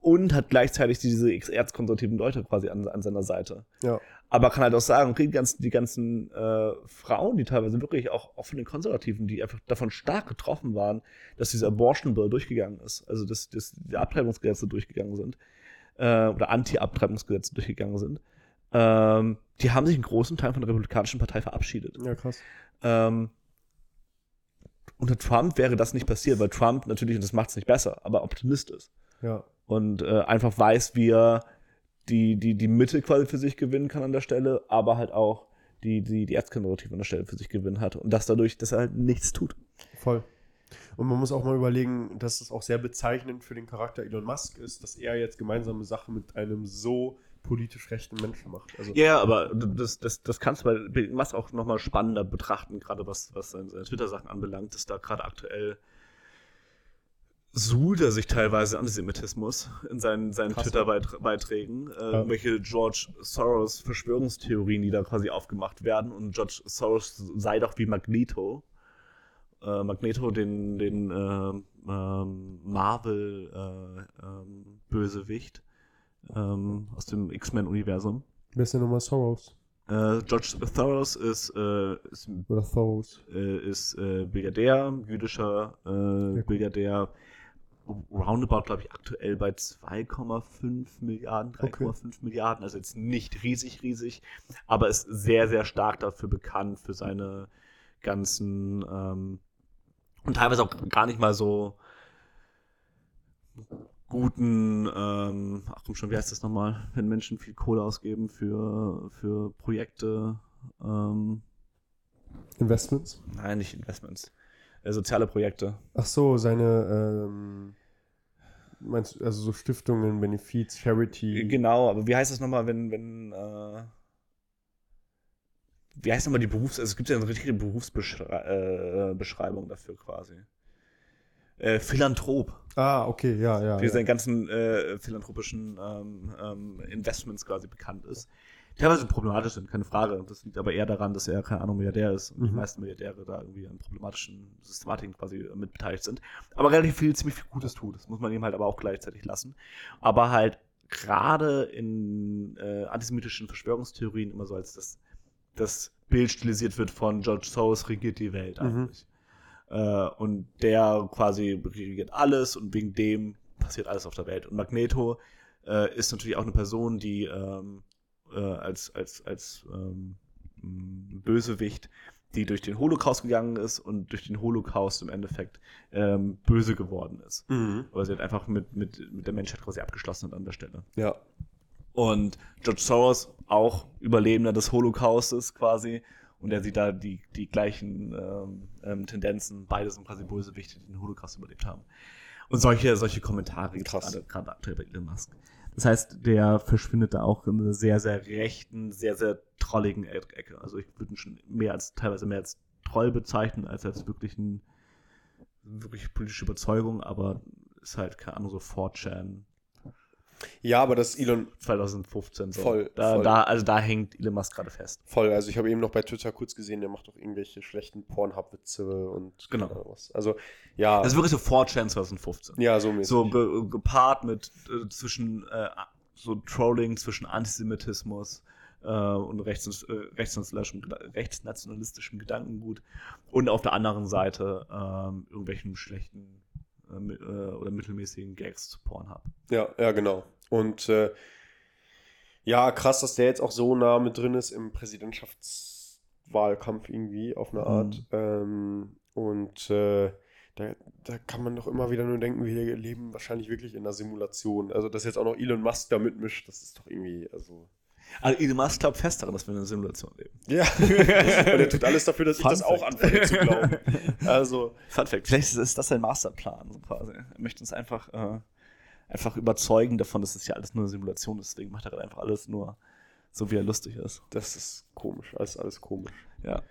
und hat gleichzeitig diese erzkonservativen Leute quasi an, an seiner Seite. ja. Aber kann halt auch sagen, okay, die ganzen, die ganzen äh, Frauen, die teilweise wirklich auch, auch von den Konservativen, die einfach davon stark getroffen waren, dass dieser Abortion Bill durchgegangen ist, also dass, dass die Abtreibungsgesetze durchgegangen sind, äh, oder Anti-Abtreibungsgesetze durchgegangen sind, ähm, die haben sich einen großen Teil von der Republikanischen Partei verabschiedet. Ja, krass. Ähm, unter Trump wäre das nicht passiert, weil Trump natürlich, und das macht es nicht besser, aber Optimist ist Ja, und äh, einfach weiß, wie er die, die, die Mitte quasi für sich gewinnen kann an der Stelle, aber halt auch die, die, die Erzkonservativen an der Stelle für sich gewinnen hat. Und das dadurch, dass er halt nichts tut. voll. Und man muss auch mal überlegen, dass es auch sehr bezeichnend für den Charakter Elon Musk ist, dass er jetzt gemeinsame Sachen mit einem so politisch rechten Menschen macht. Also, Ja, aber das, das, das kannst du bei Musk auch nochmal spannender betrachten, gerade was, was seine, seine Twitter-Sachen anbelangt, dass da gerade aktuell suhlt er sich teilweise Antisemitismus in seinen, seinen Twitter-Beiträgen. Äh, Irgendwelche George Soros-Verschwörungstheorien, die da quasi aufgemacht werden. Und George Soros sei doch wie Magneto. Äh, Magneto, den, den äh, ähm, Marvel-Bösewicht ähm, aus dem X-Men-Universum. Wer ist denn nochmal Soros? Äh, George Soros ist, äh, ist Oder Soros? äh, ist äh, Milliardär, jüdischer äh, Milliardär, roundabout, glaube ich, aktuell bei 2,5 Milliarden, 3,5 Milliarden, also jetzt nicht riesig, riesig, aber ist sehr, sehr stark dafür bekannt, für seine ganzen ähm, und teilweise auch gar nicht mal so guten, ähm, ach komm schon, wie heißt das nochmal, wenn Menschen viel Kohle ausgeben für, für Projekte, ähm, Investments? Nein, nicht Investments. Äh, soziale Projekte. Ach so, seine, ähm, meinst du, also so Stiftungen, Benefiz, Charity. Genau, aber wie heißt das nochmal, wenn, wenn, äh, wie heißt nochmal die Berufs-, also es gibt ja eine richtige Berufsbeschreibung äh, dafür quasi. Äh, Philanthrop. Ah, okay, ja, ja. Für ja. seine ganzen äh, philanthropischen ähm, ähm, Investments quasi bekannt ist. Teilweise problematisch sind, keine Frage. Das liegt aber eher daran, dass er, keine Ahnung, Milliardär ist und die Mhm. meisten Milliardäre da irgendwie an problematischen Systematiken quasi äh, mit beteiligt sind. Aber relativ viel, ziemlich viel Gutes tut. Das muss man ihm halt aber auch gleichzeitig lassen. Aber halt gerade in äh, antisemitischen Verschwörungstheorien immer so als das, das Bild stilisiert wird von George Soros regiert die Welt Mhm. Äh, und der quasi regiert alles und wegen dem passiert alles auf der Welt. Und Magneto äh, ist natürlich auch eine Person, die ähm, äh, als, als, als ähm, Bösewicht, die durch den Holocaust gegangen ist und durch den Holocaust im Endeffekt ähm, böse geworden ist. Mhm. Aber sie hat einfach mit, mit, mit der Menschheit quasi abgeschlossen hat an der Stelle. Ja. Und George Soros, auch Überlebender des Holocaustes quasi. Und er sieht da die, die gleichen ähm, ähm, Tendenzen. Beide sind quasi Bösewichte, die den Holocaust überlebt haben. Und solche, solche Kommentare gerade, gerade aktuell bei Elon Musk. Das heißt, der verschwindet da auch in einer sehr, sehr rechten, sehr, sehr trolligen Ecke. Also ich würde ihn schon mehr als, teilweise mehr als Troll bezeichnen, als als wirklich ein, wirklich politische Überzeugung, aber ist halt, keine Ahnung, so 4chan Ja, aber das Elon 2015 so. Voll, da, voll. Da, also da hängt Elon Musk gerade fest. voll. Also ich habe eben noch bei Twitter kurz gesehen, der macht doch irgendwelche schlechten Pornhub-Witze und Genau. Ahnung was. Also ja, Das ist wirklich so 4chan 2015. ja, so mäßig. So ge gepaart mit äh, zwischen äh, so Trolling zwischen Antisemitismus äh, und rechts, äh, rechtsnationalistischem, rechtsnationalistischem Gedankengut und auf der anderen Seite ähm, irgendwelchen schlechten äh, äh, oder mittelmäßigen Gags zu Pornhub. Ja, ja, genau. Und äh, ja, krass, dass der jetzt auch so nah mit drin ist im Präsidentschaftswahlkampf irgendwie auf eine Mhm. Art. Ähm, und äh, da, da kann man doch immer wieder nur denken, wir leben wahrscheinlich wirklich in einer Simulation. Also, dass jetzt auch noch Elon Musk da mitmischt, das ist doch irgendwie, also. Also Elon Musk glaubt fest daran, dass wir in einer Simulation leben. Ja, und er tut alles dafür, dass ich Fun das auch Fact. anfange zu glauben. Also, Fun Fact. Vielleicht ist das sein Masterplan, so quasi. Er möchte uns einfach, äh, einfach überzeugen davon, dass es ja alles nur eine Simulation ist. Deswegen macht er halt einfach alles nur so, wie er lustig ist. das ist komisch, alles, alles komisch. Ja.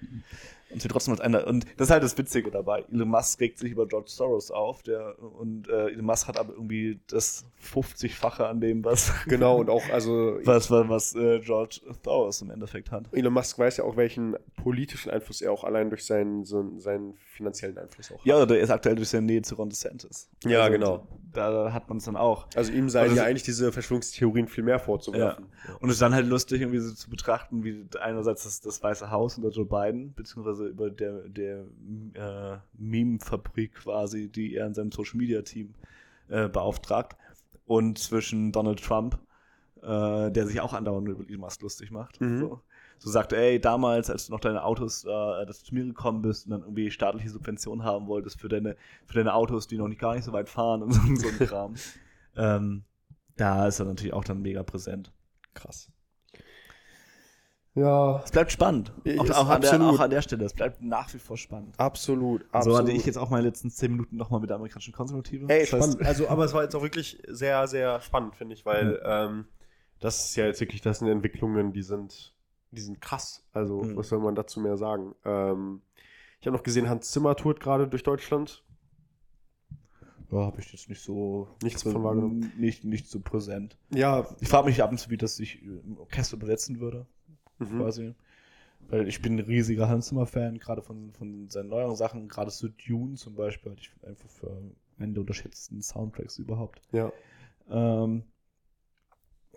Und sie trotzdem als einer. Und das ist halt das Witzige dabei. Elon Musk regt sich über George Soros auf, der und äh, Elon Musk hat aber irgendwie das 50-fache an dem, was, Genau, und auch, also was, was, was äh, George Soros im Endeffekt hat. Elon Musk weiß ja auch, welchen politischen Einfluss er auch allein durch seinen, so, seinen finanziellen Einfluss auch hat. Ja, der ist aktuell durch seine Nähe zu Ron DeSantis. Ja, genau. Da hat man es dann auch. Also ihm seien Also ja eigentlich diese Verschwörungstheorien viel mehr vorzuwerfen. Und es ist dann halt lustig, irgendwie so zu betrachten, wie einerseits das, das Weiße Haus unter Joe Biden, beziehungsweise über der, der äh, Meme-Fabrik quasi, die er in seinem Social-Media-Team äh, beauftragt, und zwischen Donald Trump, äh, der sich auch andauernd über Elon Musk lustig macht. Mhm. So. so sagt, ey, damals, als du noch deine Autos, äh, dass du zu mir gekommen bist und dann irgendwie staatliche Subventionen haben wolltest für deine, für deine Autos, die noch nicht gar nicht so weit fahren und so, so ein Kram. ähm, da ist er natürlich auch dann mega präsent. Krass. Ja, Es bleibt spannend. Auch, auch, an der, auch an der Stelle. Es bleibt nach wie vor spannend. absolut, absolut. So hatte ich jetzt auch meine letzten zehn Minuten nochmal mit der amerikanischen Konservative. Ey, spannend. Also, aber es war jetzt auch wirklich sehr, sehr spannend, finde ich, weil ähm, das ist ja jetzt wirklich, das sind Entwicklungen, die sind, die sind krass. Also, Mhm. was soll man dazu mehr sagen? Ähm, ich habe noch gesehen, Hans Zimmer tourt gerade durch Deutschland. ja, habe ich jetzt nicht so. Nichts davon wahrgenommen? Nicht, nicht so präsent. Ja. Ich frage mich ab und zu, wie das sich im Orchester besetzen würde, Mhm. quasi. Weil ich bin ein riesiger Hans Zimmer-Fan, gerade von, von seinen neueren Sachen, gerade so Dune zum Beispiel, halte ich einfach für einen der unterschätzten Soundtracks überhaupt. Ja. Ähm,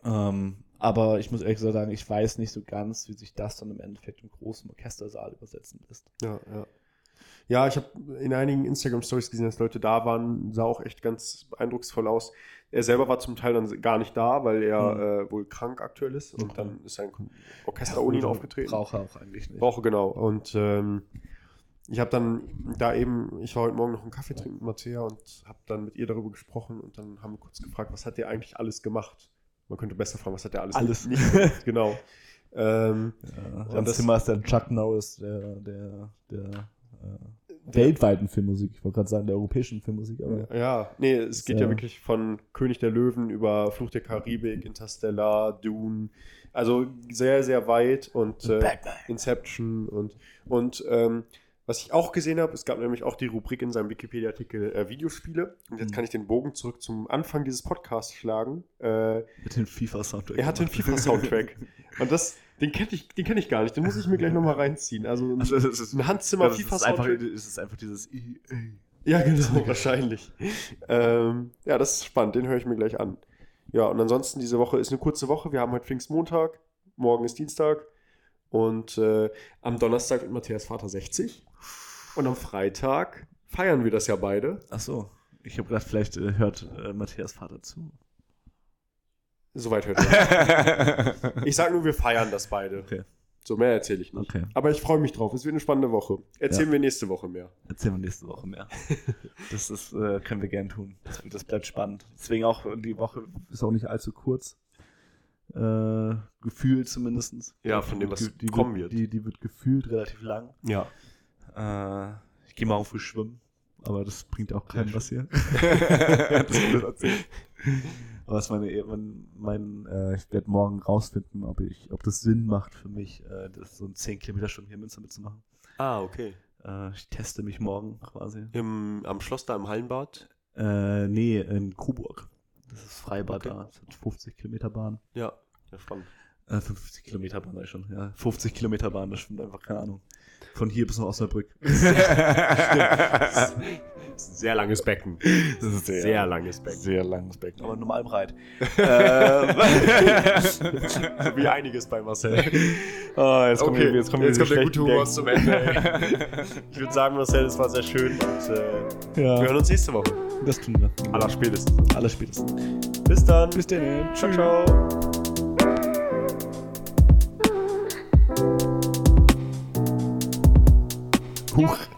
ähm, aber ich muss ehrlich gesagt sagen, ich weiß nicht so ganz, wie sich das dann im Endeffekt im großen Orchestersaal übersetzen lässt. Ja, ja. Ja, ich habe in einigen Instagram-Stories gesehen, dass Leute da waren, sah auch echt ganz eindrucksvoll aus. Er selber war zum Teil dann gar nicht da, weil er Mhm. äh, wohl krank aktuell ist und Okay. dann ist sein Orchester ohne ihn aufgetreten. Braucht er auch eigentlich nicht. Brauche, genau. Und ähm, ich habe dann da eben, ich war heute Morgen noch einen Kaffee trinken mit Mattea und habe dann mit ihr darüber gesprochen und dann haben wir kurz gefragt, was hat der eigentlich alles gemacht? Man könnte besser fragen, was hat der alles, Alles. nicht, gemacht? Genau. ähm, Ja, Und das- Zimmer ist der Chuck Norris der, der, der, äh, weltweiten Filmmusik. Ich wollte gerade sagen, der europäischen Filmmusik, aber Ja, nee, es geht ja wirklich von König der Löwen über Fluch der Karibik, Interstellar, Dune. Also sehr, sehr weit und äh. Inception und, und ähm, was ich auch gesehen habe, es gab nämlich auch die Rubrik in seinem Wikipedia-Artikel äh, Videospiele. Und jetzt Mhm. kann ich den Bogen zurück zum Anfang dieses Podcasts schlagen. Äh, mit dem FIFA-Soundtrack. er hat den FIFA-Soundtrack. und das, den kenne ich, den kenn ich gar nicht. Den muss ich mir gleich nochmal reinziehen. Also ein, Also, ist, ein Handzimmer FIFA-Soundtrack. es ist einfach dieses EA. Ja, genau, wahrscheinlich. ähm, ja, das ist spannend, den höre ich mir gleich an. Ja, und ansonsten, diese Woche ist eine kurze Woche. Wir haben heute Pfingstmontag, morgen ist Dienstag und äh, am Donnerstag wird Matthias Vater 60 und am Freitag feiern wir das ja beide. Ach so. Ich habe gedacht, vielleicht äh, hört äh, Matthias Vater zu. Soweit hört ihr. Ich sage nur, wir feiern das beide. Okay. So mehr erzähle ich nicht. Okay. Aber ich freue mich drauf. Es wird eine spannende Woche. Erzählen wir nächste Woche mehr. Erzählen wir nächste Woche mehr. Das ist, äh, können wir gern tun. Das, das bleibt spannend. Deswegen auch die Woche ist auch nicht allzu kurz. Äh, gefühlt zumindest. Ja, von dem, was die, die kommen wird. Die, die wird gefühlt relativ lang. Ja. Äh, ich gehe morgen früh schwimmen, aber das bringt auch keinem was hier. Aber was meine, mein, mein äh, ich werde morgen rausfinden, ob ich, ob das Sinn macht für mich, äh, das so ein 10 Kilometer Stunden hier in Münster mitzumachen. Ah, okay. Äh, ich teste mich morgen quasi. Im, am Schloss da im Hallenbad? Äh, nee, in Coburg. Das ist Freibad Okay. da. Das hat 50 Kilometer Bahn. Ja. Ja, spannend. Äh, 50 Kilometer Bahn sag ich schon. Ja, 50 Kilometer Bahn, das stimmt einfach, keine Ahnung. Von hier bis nach Osnabrück. Sehr langes Becken. Das ist Sehr langes Becken. Sehr langes Becken, aber normal breit. ähm, Wie einiges bei Marcel. oh, jetzt kommen Okay, wir, jetzt kommen jetzt wir kommt der gute Humor zum Ende. Ich würde sagen, Marcel, es war sehr schön und äh, ja, wir hören uns nächste Woche. das tun wir. Aller spätestens. Aller spätestens. Bis dann. Bis dann. Ciao, ciao. Huch.